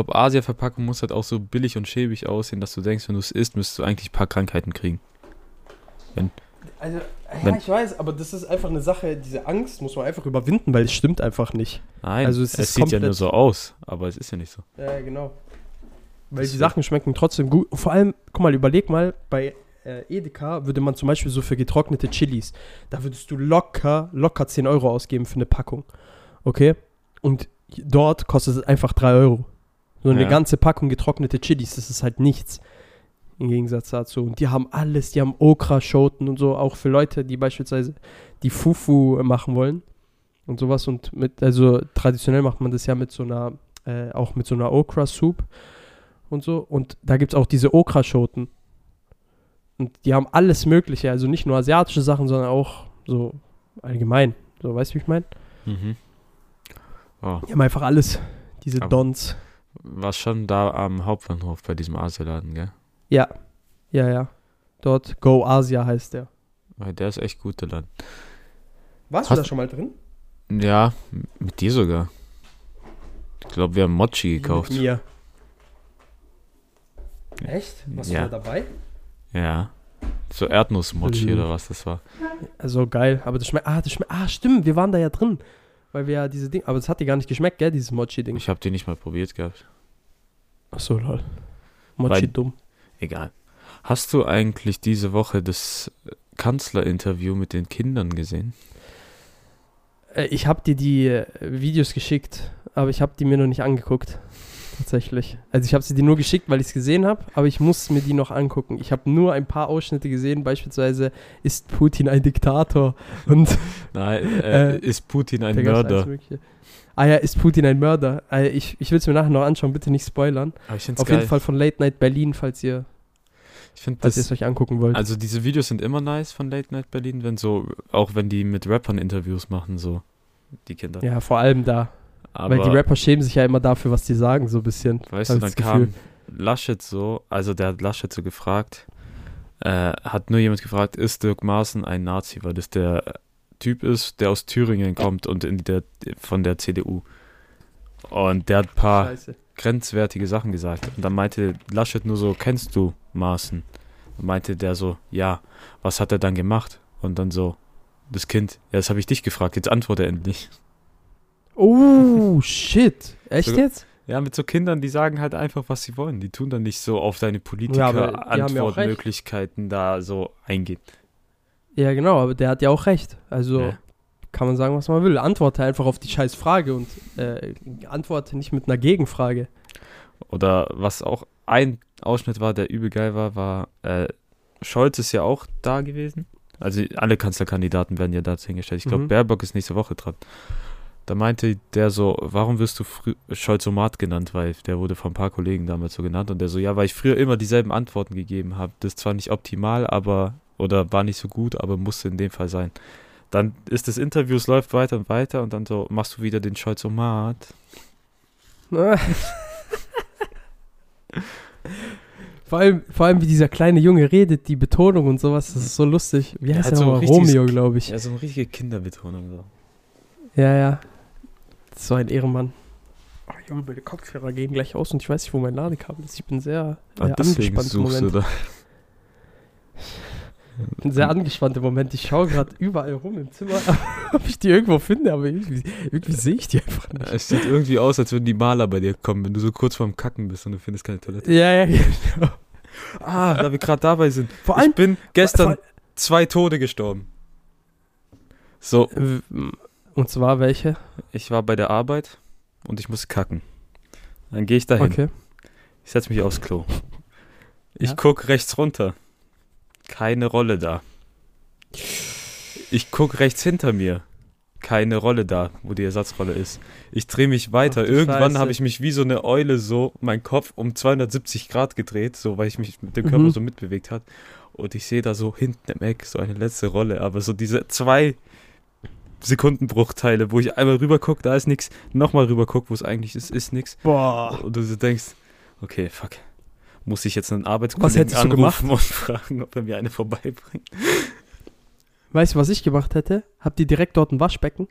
D: Ich glaube, Asia-Verpackung muss halt auch so billig und schäbig aussehen, dass du denkst, wenn du es isst, müsstest du eigentlich ein paar Krankheiten kriegen.
C: Also, ja,
D: Wenn-
C: ich weiß, aber das ist einfach eine Sache, diese Angst muss man einfach überwinden, weil es stimmt einfach nicht.
D: Nein,
C: Also es
D: es, sieht ja nur so aus, aber es ist ja nicht so.
C: Ja, genau. Weil
D: Das
C: die Sachen schmecken trotzdem gut. Vor allem, guck mal, überleg mal, bei äh, Edeka würde man zum Beispiel so für getrocknete Chilis, da würdest du locker, locker 10 Euro ausgeben für eine Packung. Okay? Und dort kostet es einfach 3 Euro. So eine
D: Ja.
C: ganze Packung getrocknete Chilis, das ist halt nichts. Im Gegensatz dazu. Und die haben alles, die haben Okra-Schoten und so, auch für Leute, die beispielsweise die Fufu machen wollen und sowas. Und mit, also traditionell macht man das ja mit so einer, äh, auch mit so einer Okra-Soup und so. Und da gibt es auch diese Okra-Schoten. Und die haben alles Mögliche, also nicht nur asiatische Sachen, sondern auch so allgemein. So, weißt du, wie ich meine?
D: Mhm. Oh,
C: Die haben einfach alles, diese
D: Aber-
C: Dons.
D: War schon da am Hauptbahnhof bei diesem Asialaden, gell?
C: Ja, ja, ja. Dort Go Asia heißt der.
D: Weil der ist echt gut, der Laden.
C: Warst
D: Hast-
C: du da schon mal drin?
D: Ja, mit dir sogar. Ich glaube, wir haben Mochi gekauft.
C: Mit mir. Echt? Warst
D: Ja.
C: du da dabei?
D: Ja. So Erdnussmochi
C: Mhm.
D: oder was das war.
C: Also geil, aber das schmeckt, ah, das schmeckt, ah, stimmt, wir waren da ja drin. Weil wir ja diese Ding, aber das hat dir gar nicht geschmeckt, gell, dieses Mochi-Ding.
D: Ich habe die nicht mal probiert gehabt.
C: Achso, lol. Mochi
D: Weil-
C: dumm.
D: Egal. Hast du eigentlich diese Woche das Kanzlerinterview mit den Kindern gesehen?
C: Äh, ich habe dir die äh, Videos geschickt, aber ich habe die mir noch nicht angeguckt. Tatsächlich. Also ich habe sie dir nur geschickt, weil ich es gesehen habe, aber ich muss mir die noch angucken. Ich habe nur ein paar Ausschnitte gesehen, beispielsweise ist Putin ein Diktator und
D: Nein, äh,
C: Äh,
D: ist Putin ein Mörder.
C: Ah ja, ist Putin ein Mörder? Äh, ich ich will es mir nachher noch anschauen, bitte nicht spoilern.
D: Aber ich finde
C: Auf jeden Fall von Late Night Berlin, falls ihr
D: Ich finde
C: ihr
D: das.
C: euch angucken wollt.
D: Also diese Videos sind immer nice von Late Night Berlin, wenn so, auch wenn die mit Rappern Interviews machen, so. Die Kinder.
C: ja, vor allem da.
D: Aber
C: weil die Rapper schämen sich ja immer dafür, was die sagen, so ein bisschen.
D: Weißt du, dann
C: das
D: kam Laschet so, also der hat Laschet so gefragt, äh, hat nur jemand gefragt, ist Dirk Maaßen ein Nazi, weil das der Typ ist, der aus Thüringen kommt und in der, von der CDU. Und der hat ein paar
C: Scheiße.
D: grenzwertige Sachen gesagt. Und dann meinte Laschet nur so, kennst du Maaßen? Und meinte der so, ja, was hat er dann gemacht? Und dann so, das Kind, ja, das habe ich dich gefragt, jetzt antworte endlich.
C: Oh, shit. Echt
D: Sogar-
C: jetzt?
D: Ja, mit so Kindern, die sagen halt einfach, was sie wollen. Die tun dann nicht so auf deine
C: haben ja.
D: Politiker-Antwortmöglichkeiten da so eingehen.
C: Ja, genau, aber der hat ja auch recht. Also
D: Ja.
C: kann man sagen, was man will. Antworte einfach auf die scheiß Frage und äh, antworte nicht mit einer Gegenfrage.
D: Oder was auch ein Ausschnitt war, der übel geil war, war, äh, Scholz ist ja auch da gewesen. Also alle Kanzlerkandidaten werden ja dazu hingestellt. Ich glaube,
C: Mhm.
D: Baerbock ist nächste Woche dran. Da meinte der so, warum wirst du Scholzomat genannt? Weil der wurde von ein paar Kollegen damals so genannt. Und der so, ja, weil ich früher immer dieselben Antworten gegeben habe. Das ist zwar nicht optimal, aber, oder war nicht so gut, aber musste in dem Fall sein. Dann ist das Interview, es läuft weiter und weiter und dann so, machst du wieder den Scholzomat.
C: vor, allem, vor allem, wie dieser kleine Junge redet, die Betonung und sowas, das ist so lustig. Wie heißt
D: hat
C: der
D: so
C: Romeo, glaube ich.
D: Ja, so eine richtige Kinderbetonung. So.
C: Ja, ja. So ein Ehrenmann. Oh, Junge, meine Kopfhörer gehen gleich aus und ich weiß nicht, wo mein Ladekabel ist. Ich bin sehr
D: Ah,
C: äh,
D: deswegen
C: angespannt im
D: suchst du
C: Moment.
D: da.
C: Ich bin sehr angespannt im Moment. Ich schaue gerade überall rum im Zimmer, ob ich die irgendwo finde, aber irgendwie, irgendwie sehe ich die einfach nicht.
D: Es sieht irgendwie aus, als würden die Maler bei dir kommen, wenn du so kurz vorm Kacken bist und du findest keine Toilette.
C: Ja, ja, genau.
D: Ah, da wir gerade dabei sind.
C: Vor allem,
D: ich bin gestern
C: vor-
D: zwei Tode gestorben. So,
C: Und zwar welche?
D: ich war bei der Arbeit und ich musste kacken. Dann gehe ich dahin.
C: Okay.
D: Ich setze mich aufs Klo. Ich
C: Ja?
D: guck rechts runter. Keine Rolle da. Ich guck rechts hinter mir. Keine Rolle da, wo die Ersatzrolle ist. Ich drehe mich weiter.
C: Ach
D: Irgendwann habe ich mich wie so eine Eule so, mein Kopf um 270 Grad gedreht, so weil ich mich mit dem
C: Mhm.
D: Körper so mitbewegt hat. Und ich sehe da so hinten im Eck so eine letzte Rolle, aber so diese zwei Sekundenbruchteile, wo ich einmal rüber gucke, da ist nichts, nochmal rüber gucke, wo es eigentlich ist, ist nichts.
C: Boah.
D: Und du denkst, okay, fuck. Muss ich jetzt einen
C: Was
D: Arbeitskollegen anrufen und fragen, ob er mir eine vorbeibringt?
C: Weißt du, was ich gemacht hätte? Habt ihr direkt dort ein Waschbecken?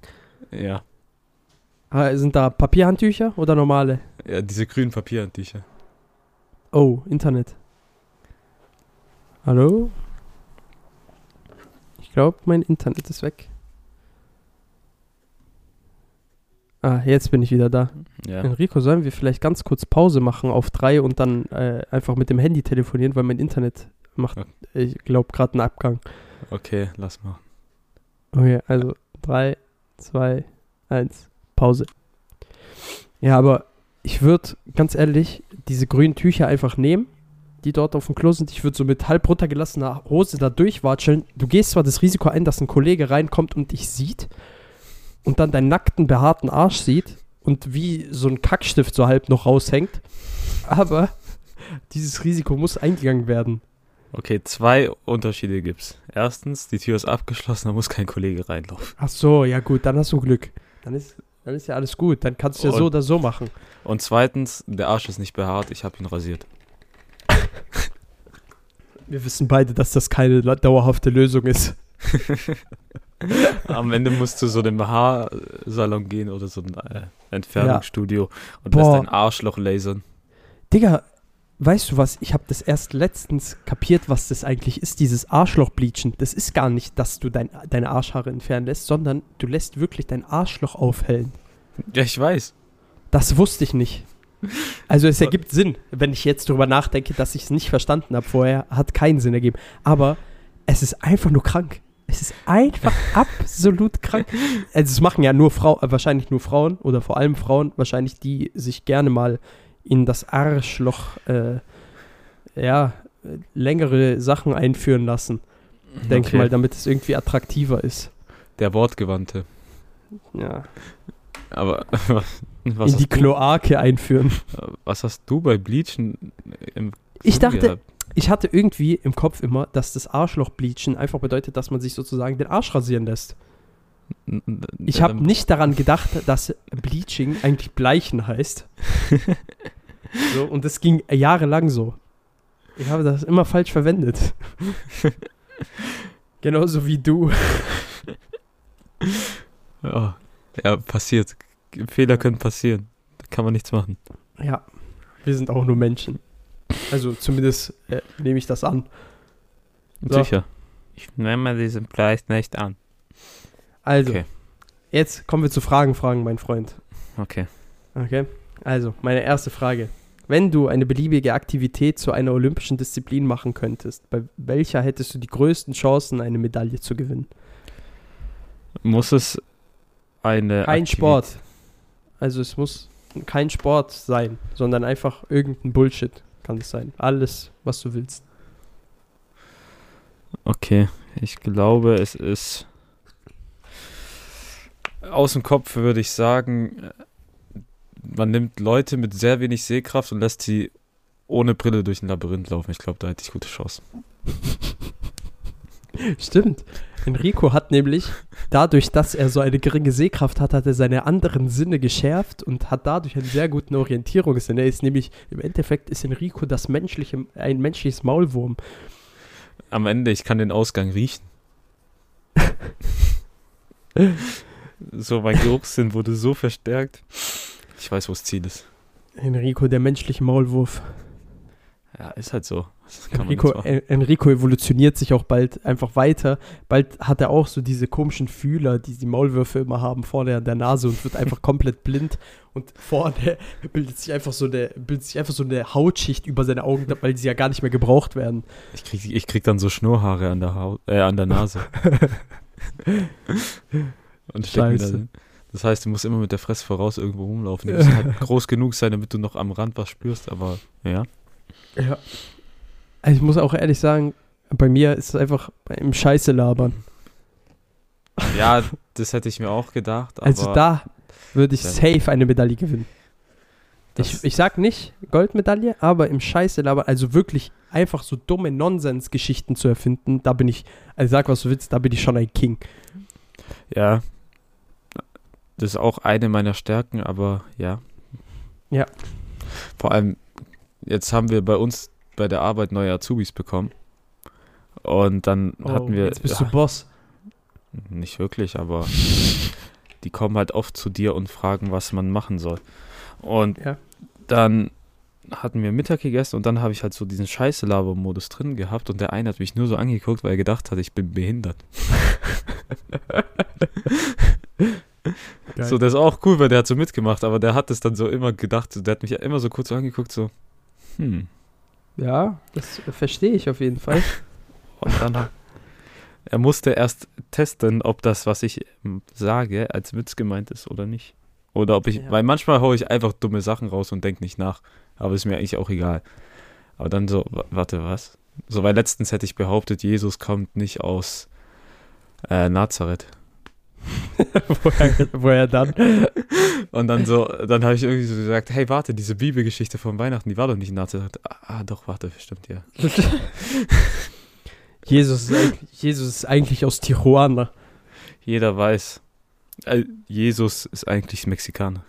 D: Ja,
C: Ah, Sind da Papierhandtücher oder normale?
D: ja diese grünen Papierhandtücher.
C: Oh, Internet. Hallo? Ich glaube, mein Internet ist weg. Ah, jetzt bin ich wieder da.
D: Ja,
C: Enrico, sollen wir vielleicht ganz kurz Pause machen auf drei und dann äh, einfach mit dem Handy telefonieren, weil mein Internet macht,
D: Ja.
C: ich glaube, gerade einen Abgang.
D: okay, lass mal.
C: Okay, also drei, zwei, eins, Pause. Ja, aber ich würde, ganz ehrlich, diese grünen Tücher einfach nehmen, die dort auf dem Klo sind. Ich würde so mit halb runtergelassener Hose da durchwatscheln. Du gehst zwar das Risiko ein, dass ein Kollege reinkommt und dich sieht und dann deinen nackten, behaarten Arsch sieht und wie so ein Kackstift so halb noch raushängt. Aber dieses Risiko muss eingegangen werden.
D: Okay, zwei Unterschiede gibt's. Erstens, die Tür ist abgeschlossen, da muss kein Kollege reinlaufen.
C: Ach so, ja gut, dann hast du Glück. Dann ist, dann ist ja alles gut. Dann kannst du ja so
D: Und-
C: oder so machen.
D: Und zweitens, der Arsch ist nicht behaart, ich habe ihn rasiert.
C: Wir wissen beide, dass das keine dauerhafte Lösung ist.
D: Am Ende musst du so in den Haarsalon gehen oder so ein äh, Entfernungsstudio und
C: Boah.
D: lässt dein Arschloch lasern.
C: Digga, weißt du was? Ich habe das erst letztens kapiert, was das eigentlich ist, dieses Arschlochbleachen. Das ist gar nicht, dass du dein, deine Arschhaare entfernen lässt, sondern du lässt wirklich dein Arschloch aufhellen.
D: Ja, ich weiß.
C: Das wusste ich nicht. Also es ergibt Sinn, wenn ich jetzt darüber nachdenke, dass ich es nicht verstanden habe vorher, hat keinen Sinn ergeben. Aber es ist einfach nur krank. Es ist einfach absolut krank. Also es machen ja nur Frauen, äh, wahrscheinlich nur Frauen oder vor allem Frauen, wahrscheinlich die sich gerne mal in das Arschloch, äh, ja, äh, längere Sachen einführen lassen. Denke ich
D: Okay.
C: mal, damit es irgendwie attraktiver ist.
D: Der Wortgewandte.
C: Ja.
D: Aber was,
C: in die
D: hast du,
C: Kloake einführen.
D: was hast du bei Bleachen im
C: Ich dachte,
D: gehabt?
C: Ich hatte irgendwie im Kopf immer, dass das Arschlochbleachen einfach bedeutet, dass man sich sozusagen den Arsch rasieren lässt. Ich habe nicht daran gedacht, dass Bleaching eigentlich Bleichen heißt. so, und das ging jahrelang so. Ich habe das immer falsch verwendet. Genauso wie du.
D: Ja, ja, passiert. Fehler können passieren. Da kann man nichts machen.
C: Ja, wir sind auch nur Menschen. Also zumindest äh, nehme ich das an. So.
D: Sicher. Ich nehme diesen Preis nicht an.
C: Also,
D: Okay.
C: jetzt kommen wir zu Fragen, Fragen, mein Freund.
D: Okay.
C: Okay. Also, meine erste Frage. Wenn du eine beliebige Aktivität zu einer olympischen Disziplin machen könntest, bei welcher hättest du die größten Chancen, eine Medaille zu gewinnen?
D: Muss es eine.
C: Kein
D: Aktivität-
C: Sport. Also es muss kein Sport sein, sondern einfach irgendein Bullshit kann es sein. Alles, was du willst.
D: Okay, ich glaube, es ist. Aus dem Kopf würde ich sagen, äh, man nimmt Leute mit sehr wenig Sehkraft und lässt sie ohne Brille durch ein Labyrinth laufen. Ich glaube, da hätte ich gute Chance.
C: Stimmt. Enrico hat nämlich, dadurch, dass er so eine geringe Sehkraft hat, hat er seine anderen Sinne geschärft und hat dadurch einen sehr guten Orientierungssinn. Er ist nämlich, im Endeffekt ist Enrico das menschliche, ein menschliches Maulwurm.
D: Am Ende, ich kann den Ausgang riechen. so, mein Geruchssinn wurde so verstärkt. Ich weiß, wo das Ziel ist.
C: Enrico, der menschliche Maulwurf.
D: Ja, ist halt so.
C: Enrico, Enrico evolutioniert sich auch bald einfach weiter. Bald hat er auch so diese komischen Fühler, die die Maulwürfe immer haben, vorne an der Nase und wird einfach komplett blind. Und vorne bildet sich einfach so eine, bildet sich einfach so eine Hautschicht über seine Augen, weil sie ja gar nicht mehr gebraucht werden.
D: Ich krieg, ich krieg dann so Schnurrhaare an der, Haut, äh, an der Nase. Und da
C: Scheiße.
D: drin. Das heißt, du musst immer mit der Fresse voraus irgendwo rumlaufen. Die müssen halt groß genug sein, damit du noch am Rand was spürst, aber ja.
C: Ja. Also ich muss auch ehrlich sagen, bei mir ist es einfach im Scheiße labern.
D: Ja, das hätte ich mir auch gedacht.
C: Also da würde ich safe eine Medaille gewinnen. Ich, ich sag nicht Goldmedaille, aber im Scheiße labern, also wirklich einfach so dumme Nonsens-Geschichten zu erfinden, da bin ich, also sag was du willst, da bin ich schon ein King.
D: ja, das ist auch eine meiner Stärken, aber ja.
C: Ja.
D: Vor allem, jetzt haben wir bei uns bei der Arbeit neue Azubis bekommen. Und dann hatten wir.
C: Oh, jetzt bist
D: ja,
C: du Boss.
D: Nicht wirklich, aber die kommen halt oft zu dir und fragen, was man machen soll. Und
C: Ja.
D: dann hatten wir Mittag gegessen und dann habe ich halt so diesen Scheiße-Laber-Modus drin gehabt und der eine hat mich nur so angeguckt, weil er gedacht hat, ich bin behindert.
C: Geil.
D: So, das ist auch cool, weil der hat so mitgemacht, aber der hat es dann so immer gedacht, der hat mich immer so kurz so angeguckt, so, hm.
C: Ja, das verstehe ich auf jeden Fall.
D: Und dann er musste erst testen, ob das, was ich ähm, sage, als Witz gemeint ist oder nicht. Oder ob ich,
C: Ja.
D: weil manchmal haue ich einfach dumme Sachen raus und denke nicht nach. Aber ist mir eigentlich auch egal. Aber dann so, wa- warte, was? So, weil letztens hätte ich behauptet, Jesus kommt nicht aus äh, Nazareth.
C: woher, woher dann?
D: Und dann so, dann habe ich irgendwie so gesagt, hey, warte, diese Bibelgeschichte von Weihnachten, die war doch nicht Nazareth. Ah, doch, warte, stimmt ja.
C: Jesus ist, eigentlich, Jesus ist eigentlich aus Tijuana.
D: Jeder weiß, äh, Jesus ist eigentlich Mexikaner.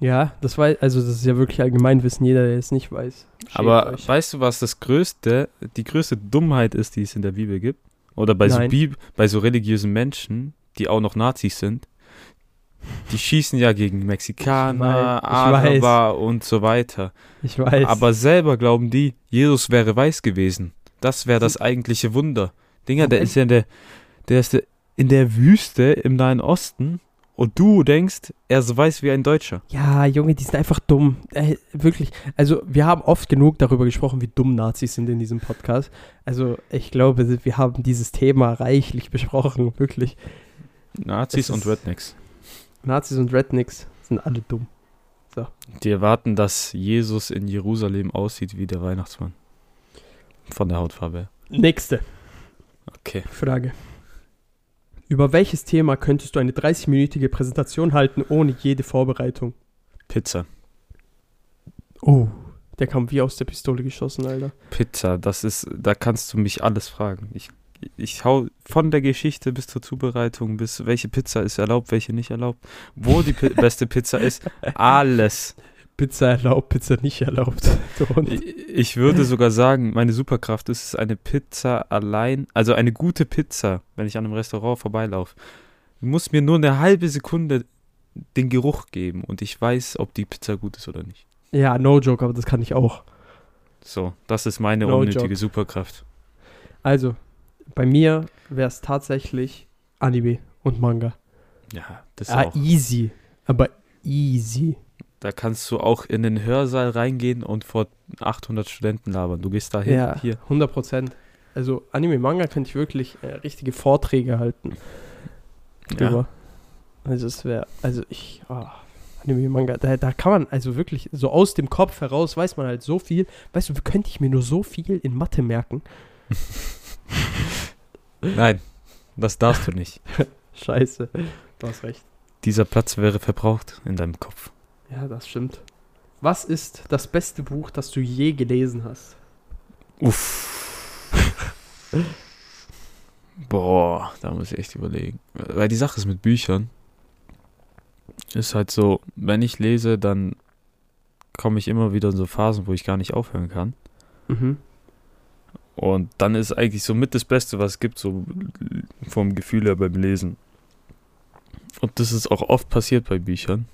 C: Ja, das war, also das ist ja wirklich Allgemeinwissen, jeder, der es nicht weiß.
D: Aber
C: euch.
D: weißt du, was das größte, die größte Dummheit ist, die es in der Bibel gibt? Oder bei so. Bib bei so religiösen Menschen, die auch noch Nazis sind? Die schießen ja gegen Mexikaner,
C: Ich weiß, ich
D: Araber und so weiter.
C: ich weiß.
D: Aber selber glauben die, Jesus wäre weiß gewesen. Das wäre das eigentliche Wunder. Dinger, der ist ja in der, der ist in der Wüste im Nahen Osten und du denkst, er ist weiß wie ein Deutscher.
C: Ja, Junge, die sind einfach dumm. Äh, wirklich. Also, wir haben oft genug darüber gesprochen, wie dumm Nazis sind in diesem Podcast. Also, ich glaube, wir haben dieses Thema reichlich besprochen. Wirklich.
D: Nazis und Rednecks.
C: Nazis und Rednecks sind alle dumm.
D: Die erwarten, dass Jesus in Jerusalem aussieht wie der Weihnachtsmann. Von der Hautfarbe. her.
C: Nächste
D: Okay.
C: Frage. Über welches Thema könntest du eine 30-minütige Präsentation halten, ohne jede Vorbereitung?
D: Pizza.
C: Oh, der kam wie aus der Pistole geschossen, Alter.
D: Pizza, das ist, da kannst du mich alles fragen. Ich, ich hau von der Geschichte bis zur Zubereitung, bis welche Pizza ist erlaubt, welche nicht erlaubt, wo die pi beste Pizza ist, alles.
C: Pizza erlaubt, Pizza nicht erlaubt.
D: Ich, ich würde sogar sagen, meine Superkraft ist es, eine Pizza allein, also eine gute Pizza, wenn ich an einem Restaurant vorbeilaufe. Du musst mir nur eine halbe Sekunde den Geruch geben und ich weiß, ob die Pizza gut ist oder nicht.
C: Ja, no joke, aber das kann ich auch.
D: So, das ist meine
C: No
D: unnötige
C: joke.
D: Superkraft.
C: Also, bei mir wäre es tatsächlich Anime und Manga.
D: Ja, das ist
C: Ah,
D: auch.
C: easy. Aber easy.
D: Da kannst du auch in den Hörsaal reingehen und vor 800 Studenten labern. Du gehst da hin,
C: Ja,
D: hier.
C: 100 Prozent. Also, Anime, Manga könnte ich wirklich äh, richtige Vorträge halten.
D: Ja.
C: drüber. Also, es wäre, also ich, ah, Anime, Manga, da, da kann man, also wirklich, so aus dem Kopf heraus weiß man halt so viel. Weißt du, könnte ich mir nur so viel in Mathe merken?
D: Nein, das darfst du nicht.
C: Scheiße. Du hast recht.
D: Dieser Platz wäre verbraucht in deinem Kopf.
C: Ja, das stimmt. Was ist das beste Buch, das du je gelesen hast?
D: Uff. Boah, da muss ich echt überlegen. Weil die Sache ist mit Büchern, ist halt so, wenn ich lese, dann komme ich immer wieder in so Phasen, wo ich gar nicht aufhören kann.
C: Mhm.
D: Und dann ist eigentlich so mit das Beste, was es gibt, so vom Gefühl her beim Lesen. Und das ist auch oft passiert bei Büchern.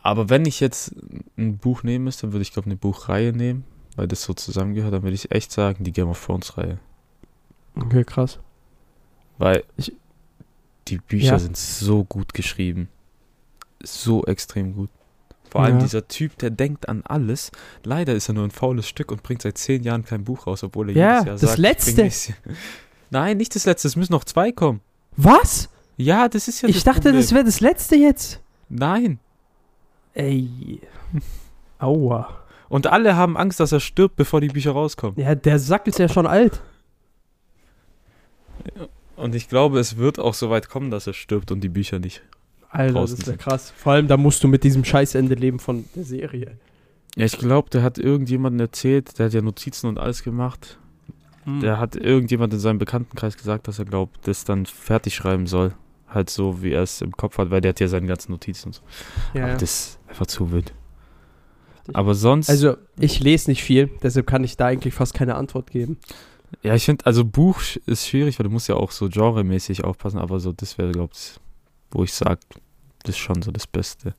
D: Aber wenn ich jetzt ein Buch nehmen müsste, dann würde ich glaube eine Buchreihe nehmen, weil das so zusammengehört, dann würde ich echt sagen, die Game of Thrones Reihe.
C: Okay, krass.
D: Weil
C: Ich-
D: die Bücher
C: Ja.
D: sind so gut geschrieben. So extrem gut. Vor allem
C: Ja.
D: dieser Typ, der denkt an alles. Leider ist er nur ein faules Stück und bringt seit zehn Jahren kein Buch raus, obwohl er
C: Ja,
D: jedes Jahr
C: das
D: sagt,
C: letzte.
D: nächstes Jahr- Nein, nicht das letzte, es müssen noch zwei kommen.
C: Was?
D: Ja, das ist ja
C: Ich dachte,
D: Problem.
C: das wäre das letzte jetzt.
D: Nein.
C: Ey. Aua.
D: Und alle haben Angst, dass er stirbt, bevor die Bücher rauskommen.
C: Ja, der Sack ist ja schon alt.
D: Und ich glaube, es wird auch so weit kommen, dass er stirbt und die Bücher nicht.
C: Alter,
D: Draußen
C: das wäre
D: sind.
C: krass. Vor allem, da musst du mit diesem Scheißende leben von der Serie.
D: Ja, ich glaube, der hat irgendjemanden erzählt, der hat ja Notizen und alles gemacht.
C: Hm.
D: Der hat irgendjemand in seinem Bekanntenkreis gesagt, dass er glaubt, das dann fertig schreiben soll. Halt so, wie er es im Kopf hat, weil der hat ja seine ganzen Notizen und so.
C: ja,
D: Aber
C: ja.
D: das ist einfach zu wild. Aber sonst,
C: Also, ich lese nicht viel, deshalb kann ich da eigentlich fast keine Antwort geben.
D: ja, ich finde, also Buch ist schwierig, weil du musst ja auch so genremäßig aufpassen, aber so, das wäre, glaube ich, wo ich sage, das ist schon so das Beste.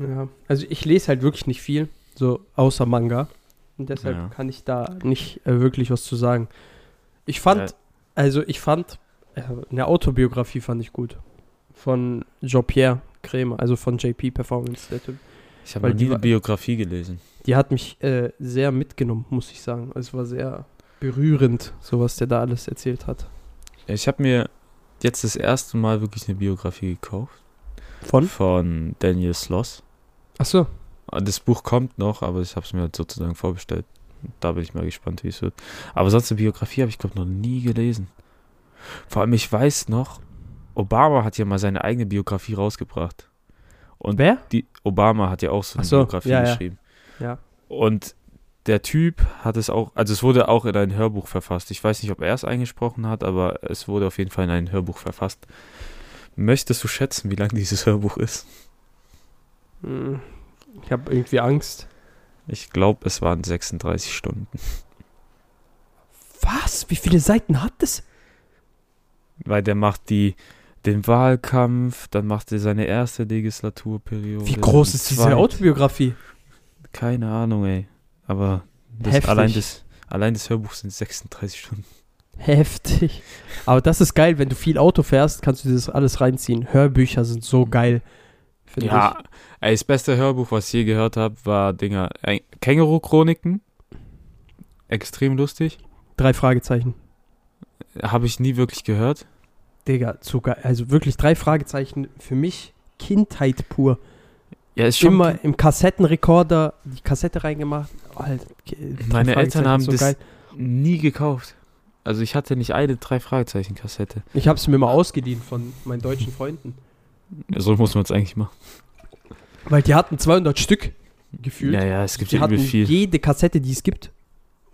C: Ja. Also, ich lese halt wirklich nicht viel, so außer Manga. Und deshalb
D: Ja.
C: kann ich da nicht äh, wirklich was zu sagen. Ich fand,
D: Ja.
C: also, ich fand, äh, eine Autobiografie fand ich gut. Von Jean-Pierre Krämer, also von JP Performance, der Typ.
D: Ich habe
C: die
D: Biografie gelesen.
C: Die hat mich äh, sehr mitgenommen, muss ich sagen. Es war sehr berührend, so was der da alles erzählt hat.
D: Ich habe mir jetzt das erste Mal wirklich eine Biografie gekauft.
C: Von?
D: Von Daniel Sloss.
C: Achso.
D: Das Buch kommt noch, aber ich habe es mir halt sozusagen vorbestellt. Da bin ich mal gespannt, wie es wird. Aber sonst eine Biografie habe ich, glaube noch nie gelesen. Vor allem, ich weiß noch, Obama hat ja mal seine eigene Biografie rausgebracht. Und
C: Wer?
D: die Obama hat ja auch so eine
C: Ach so,
D: Biografie
C: ja, ja.
D: geschrieben.
C: Ja.
D: Und der Typ hat es auch, also es wurde auch in ein Hörbuch verfasst. Ich weiß nicht, ob er es eingesprochen hat, aber es wurde auf jeden Fall in ein Hörbuch verfasst. Möchtest du schätzen, wie lang dieses Hörbuch ist?
C: Hm, Ich habe irgendwie Angst.
D: Ich glaube, es waren 36 Stunden.
C: Was? Wie viele Seiten hat das?
D: Weil der macht die, den Wahlkampf, dann macht er seine erste Legislaturperiode.
C: Wie groß ist diese. Autobiografie?
D: Keine Ahnung, ey. Aber das, allein, das, allein das Hörbuch sind 36 Stunden.
C: Heftig. Aber das ist geil, wenn du viel Auto fährst, kannst du das alles reinziehen. Hörbücher sind so geil. finde
D: Ja, ey, das beste Hörbuch, was ich je gehört habe, war Dinger äh, Känguru-Chroniken. Extrem lustig.
C: ich. Drei Fragezeichen.
D: Habe ich nie wirklich gehört.
C: Digga, zu geil. Also wirklich drei Fragezeichen. Für mich Kindheit pur.
D: Ja, ist schon.
C: Immer im Kassettenrekorder die Kassette reingemacht. Alter, drei
D: Meine Eltern haben
C: ist
D: das nie gekauft. Also ich hatte nicht eine drei Fragezeichen Kassette.
C: Ich habe es mir mal ausgeliehen von meinen deutschen Freunden.
D: So muss man es eigentlich machen.
C: Weil die hatten 200 Stück gefühlt.
D: Ja, ja, es gibt
C: die
D: ja
C: hatten
D: viel.
C: jede Kassette, die es gibt.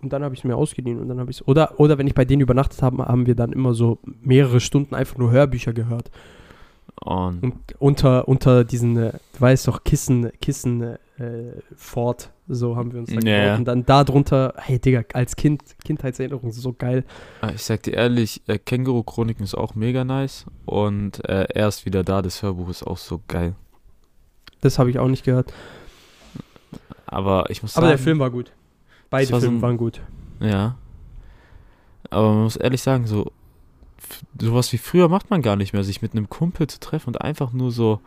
C: Und dann habe ich es mir ausgeliehen und dann habe ich oder oder wenn ich bei denen übernachtet habe, haben wir dann immer so mehrere Stunden einfach nur Hörbücher gehört
D: Und
C: und unter unter diesen, äh, du weißt doch Kissen Kissen äh, Fort, so haben wir uns da
D: Ja,
C: gebaut.
D: ja.
C: und dann da drunter, hey Digga, als Kind Kindheitserinnerung so geil.
D: äh, ich sag dir ehrlich, äh, Känguru-Chroniken ist auch mega nice. Und äh, erst wieder da, das Hörbuch ist auch so geil.
C: Das habe ich auch nicht gehört.
D: Aber ich muss
C: Aber
D: sagen.
C: der Film war gut. Beide
D: war so
C: Filme
D: ein-
C: waren gut.
D: Ja. Aber man muss ehrlich sagen, so sowas wie früher macht man gar nicht mehr, sich mit einem Kumpel zu treffen und einfach nur so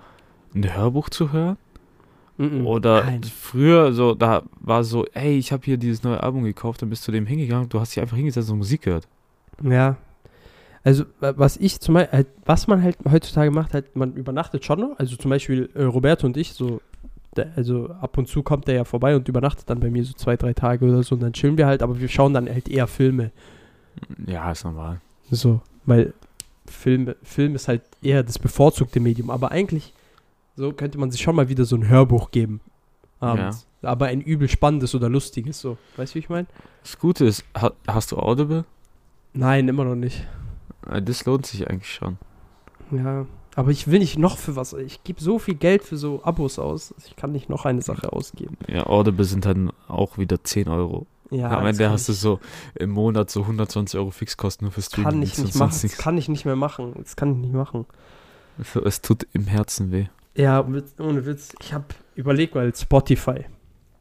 D: ein Hörbuch zu hören. Oder
C: Nein.
D: früher so, da war so, ey, ich habe hier dieses neue Album gekauft, dann bist du dem hingegangen, du hast dich einfach hingesetzt und Musik gehört.
C: Ja. Also, wa- was ich zum Beispiel, halt, was man halt heutzutage macht, halt, man übernachtet schon noch. Also, zum Beispiel äh, Roberto und ich, so, also ab und zu kommt der ja vorbei und übernachtet dann bei mir so zwei, drei Tage oder so und dann chillen wir halt, aber wir schauen dann halt eher Filme.
D: Ja, ist normal.
C: So, weil Film, Film ist halt eher das bevorzugte Medium. Aber eigentlich, so könnte man sich schon mal wieder so ein Hörbuch geben. Abends. Aber ein übel spannendes oder lustiges, so. Weißt du, wie ich meine?
D: Das Gute ist, ha hast du Audible?
C: Nein, immer noch nicht.
D: Äh, Das lohnt sich eigentlich schon.
C: Ja, aber ich will nicht noch für was. Ich gebe so viel Geld für so Abos aus. Ich kann nicht noch eine Sache ausgeben.
D: Ja, Audible sind dann auch wieder 10 Euro.
C: Ja,
D: Am Ende hast du so im Monat so 120 Euro Fixkosten nur für Streaming.
C: kann ich nicht machen. Das kann ich nicht mehr machen. Das kann ich nicht machen.
D: Es tut im Herzen weh.
C: Ja, ohne Witz. Ich habe überlegt, weil Spotify,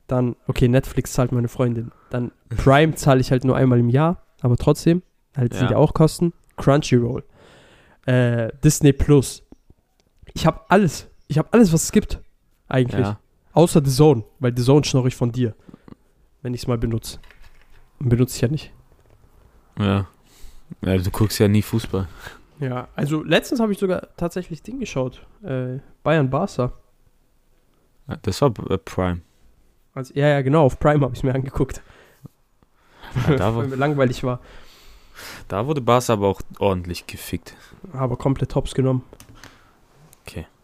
C: dann, okay, Netflix zahlt meine Freundin. Dann Prime zahle ich halt nur einmal im Jahr, aber trotzdem, halt sind
D: Ja.
C: ja auch Kosten. Crunchyroll, äh, Disney Plus. Ich habe alles. Ich habe alles, was es gibt. Eigentlich.
D: Ja.
C: Außer The Zone, weil The Zone schnorre ich von dir. Wenn ich es mal benutze. Benutze ich ja nicht.
D: Ja. ja. Du guckst ja nie Fußball.
C: Ja, also letztens habe ich sogar tatsächlich Ding geschaut. Äh, Bayern Barca.
D: Das war äh, Prime.
C: Also, ja, ja, genau, auf Prime habe ich mir angeguckt.
D: Ja, da,
C: weil mir langweilig war.
D: da wurde Barca aber auch ordentlich gefickt.
C: Aber komplett Tops genommen.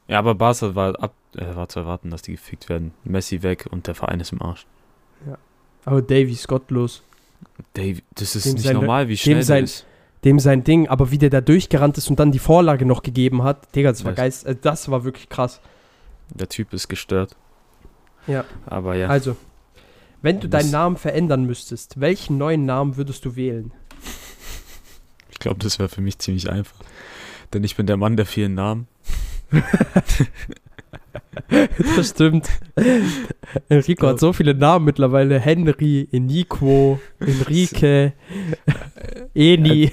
D: Ja, aber Barca war, ab, äh, war zu erwarten, dass die gefickt werden. Messi weg und der Verein ist im Arsch.
C: Aber Davy ist gottlos.
D: Dave, das ist
C: Dem
D: nicht
C: sein-
D: normal, wie schnell
C: sein-
D: ist.
C: Dem sein Ding, aber wie der da durchgerannt ist und dann die Vorlage noch gegeben hat, Digga, das war geist, äh, das war wirklich krass.
D: Der Typ ist gestört.
C: Ja.
D: Aber ja,
C: Also, wenn du deinen Namen verändern müsstest, welchen neuen Namen würdest du wählen?
D: ich glaube, das wäre für mich ziemlich einfach. Denn ich bin der Mann der vielen Namen.
C: Das stimmt. Enrico hat so viele Namen mittlerweile. Henry, Enico, Enrique, Eni.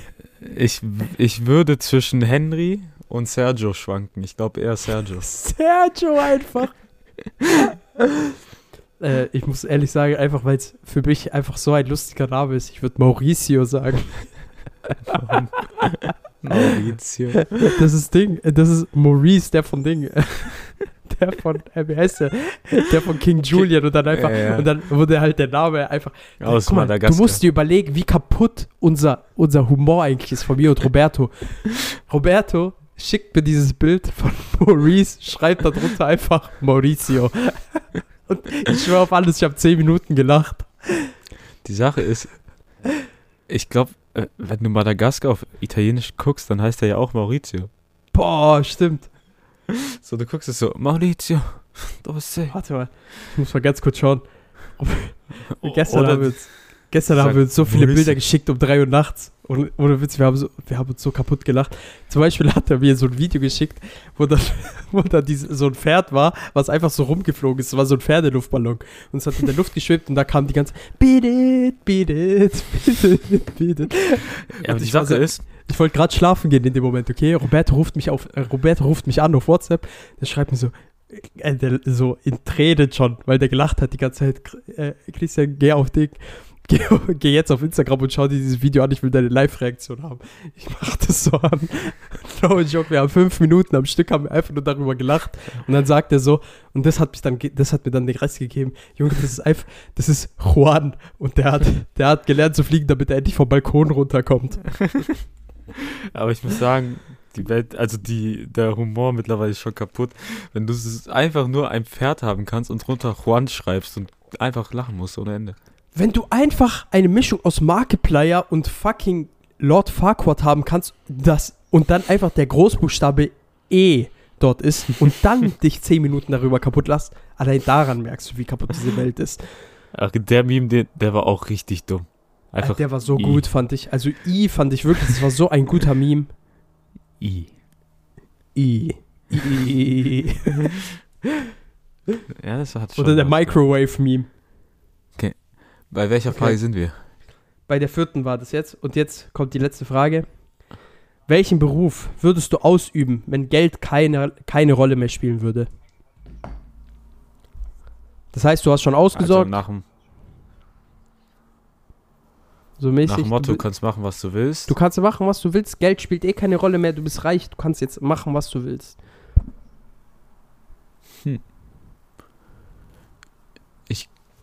D: Ich, ich würde zwischen Henry und Sergio schwanken. Ich glaube eher Sergio.
C: Sergio einfach. äh, ich muss ehrlich sagen, einfach weil es für mich einfach so ein lustiger Name ist. Ich würde Mauricio sagen.
D: Maurizio.
C: Das ist Ding, das ist Maurice, der von Ding. Der von, äh, wie heißt der? Der von King Julian und dann einfach,
D: Ja, ja.
C: und dann wurde halt der Name einfach.
D: Aus
C: Guck mal,
D: Madagaskar.
C: du musst dir überlegen, wie kaputt unser, unser Humor eigentlich ist von mir und Roberto. Roberto schickt mir dieses Bild von Maurice, schreibt darunter einfach Mauricio. Und ich schwöre auf alles, ich habe 10 Minuten gelacht.
D: Die Sache ist, ich glaube, äh, wenn du Madagaskar auf Italienisch guckst, dann heißt er ja auch Maurizio.
C: Boah, stimmt.
D: So, du guckst es so, Maurizio, dove sei?
C: Warte mal, ich muss mal ganz kurz schauen. Gestern haben wir uns, gestern haben wir uns so viele. Bilder geschickt um 3 Uhr nachts. Und ohne Witz, wir haben, so, wir haben uns so kaputt gelacht. Zum Beispiel hat er mir so ein Video geschickt, wo dann, wo diese, so ein Pferd war, was einfach so rumgeflogen ist. Es war so ein Pferdeluftballon. Und es hat in der Luft geschwebt und da kam die ganze Beat it, beat it, beat it, beat it.
D: Ja, aber die Sache
C: so-
D: ist,
C: Ich wollte gerade schlafen gehen in dem Moment, okay? Roberto ruft mich auf, äh, Roberto ruft mich an auf WhatsApp. Der schreibt mir so, äh, der, so in Tränen schon, weil der gelacht hat die ganze Zeit. Äh, Christian, geh auf Ding. Geh, geh jetzt auf Instagram und schau dir dieses Video an. Ich will deine Live-Reaktion haben. Ich mach das so an. No joke, wir haben fünf Minuten am Stück, haben einfach nur darüber gelacht. Und dann sagt er so, und das hat mich dann, das hat mir dann den Rest gegeben. Junge, das ist einfach, das ist Juan. Und der hat, der hat gelernt zu fliegen, damit er endlich vom Balkon runterkommt.
D: aber ich muss sagen, die Welt, also die, der Humor mittlerweile ist schon kaputt. Wenn du einfach nur ein Pferd haben kannst und drunter Juan schreibst und einfach lachen musst ohne Ende.
C: Wenn du einfach eine Mischung aus Markiplier und fucking Lord Farquaad haben kannst, das und dann einfach der Großbuchstabe E dort ist und dann dich 10 Minuten darüber kaputt lässt, allein daran merkst du, wie kaputt diese Welt ist.
D: Ach, der Meme, der, der war auch richtig dumm. Einfach
C: der war so
D: I.
C: gut, fand ich. Also I fand ich wirklich, das war so ein guter Meme.
D: I.
C: I. I.
D: Ja, das hat schon.
C: Oder der. Microwave-Meme.
D: Bei welcher
C: Okay.
D: Frage sind wir?
C: Bei der vierten war das jetzt. Und jetzt kommt die letzte Frage. Welchen Beruf würdest du ausüben, wenn Geld keine, keine Rolle mehr spielen würde? Das heißt, du hast schon
D: Also
C: ausgesorgt,
D: nach dem,
C: so mäßig.
D: nach dem Motto,
C: du,
D: kannst machen, was du willst.
C: du kannst machen, was du willst. Geld spielt eh keine Rolle mehr. Du bist reich. Du kannst jetzt machen, was du willst.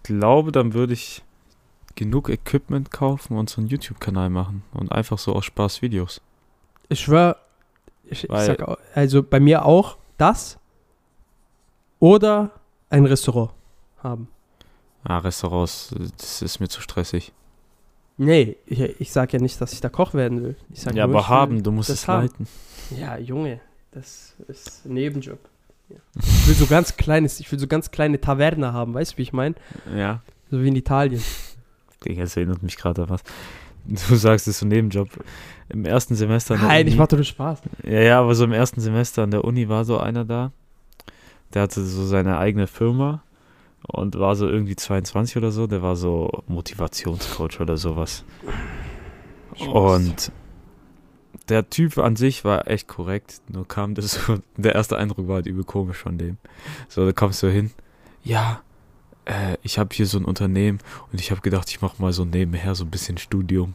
D: glaube, dann würde ich genug Equipment kaufen und so einen YouTube-Kanal machen und einfach so aus Spaß Videos.
C: Ich schwör, ich, ich sag, also bei mir auch das oder ein Restaurant haben.
D: Ah, Restaurants, das ist mir zu stressig.
C: Nee, ich, ich sag ja nicht, dass ich da Koch werden will. Ich sag
D: ja,
C: nur,
D: aber haben, du musst es
C: haben.
D: leiten.
C: Ja, Junge, das ist ein Nebenjob. Ja. Ich will so ganz kleines, ich will so ganz kleine Taverne haben, weißt du, wie ich meine?
D: Ja.
C: So wie in Italien.
D: Digga, das erinnert mich gerade an was. Du sagst, es ist so ein Nebenjob. Im ersten Semester
C: Nein, ich mach doch nur Spaß.
D: Ja, ja, aber so im ersten Semester an der Uni war so einer da. Der hatte so seine eigene Firma und war so irgendwie 22 oder so. Der war so Motivationscoach oder sowas. Und der Typ an sich war echt korrekt. Nur kam das so, der erste Eindruck war halt übel komisch von dem. So, da kommst du hin. Ja, äh, ich habe hier so ein Unternehmen und ich habe gedacht, ich mache mal so nebenher so ein bisschen Studium.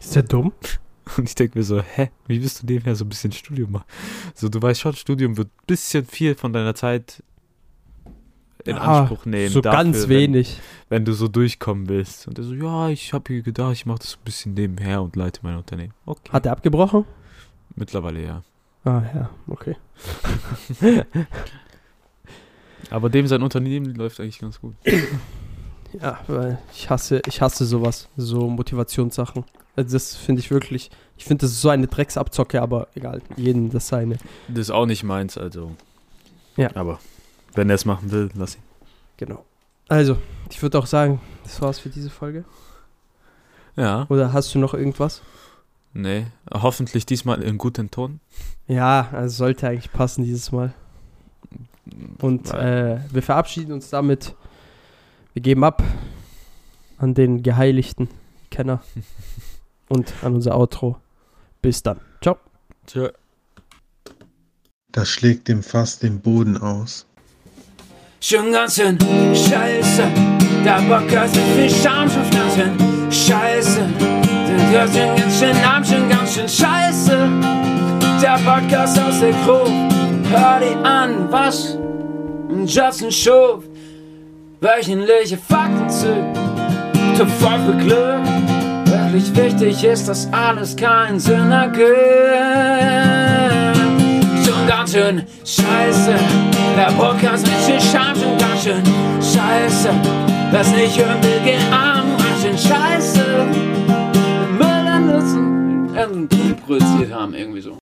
C: Ist der dumm?
D: Und ich denke mir so, hä, wie bist du nebenher so ein bisschen Studium machen? So, du weißt schon, Studium wird ein bisschen viel von deiner Zeit in
C: Ah,
D: Anspruch nehmen.
C: So
D: dafür,
C: ganz wenig.
D: Wenn, wenn du so durchkommen willst. Und er so, ja, ich habe hier gedacht, ich mache das ein bisschen nebenher und leite mein Unternehmen. Okay.
C: Hat er abgebrochen?
D: Mittlerweile ja.
C: Ah, ja, okay.
D: Aber dem sein Unternehmen läuft eigentlich ganz gut.
C: Ja, weil ich hasse, ich hasse sowas, so Motivationssachen. Also das finde ich wirklich, ich finde, das ist so eine Drecksabzocke, aber egal, jeden das seine.
D: Das ist auch nicht meins, also.
C: Ja.
D: Aber wenn er es machen will, lass ihn.
C: Genau. Also, ich würde auch sagen, das war's für diese Folge.
D: Ja.
C: Oder hast du noch irgendwas?
D: Nee. Hoffentlich diesmal in guten Ton.
C: Ja, also sollte eigentlich passen dieses Mal. Und äh, wir verabschieden uns damit. Wir geben ab an den geheiligten Kenner und an unser Outro. Bis dann. Ciao.
D: Tja.
B: Das schlägt dem Fass den Boden aus.
A: Schon ganz schön scheiße, der Bock hat so viel Scham schon Pflanzen. Scheiße, den hört den ganz schön Namen schon ganz schön scheiße. Der Podcast aus der Crew, hör die an, was? Justin Schuf, wöchentliche Fakten zu, zum Volk für Glück. Wirklich wichtig ist, dass alles keinen Sinn ergibt ganz schön scheiße. Der Podcast mit den schon ganz schön scheiße. Das nicht hören will, geh arm, ganz schön scheiße. Müller an Nutzen. Irgendwie produziert haben, irgendwie so.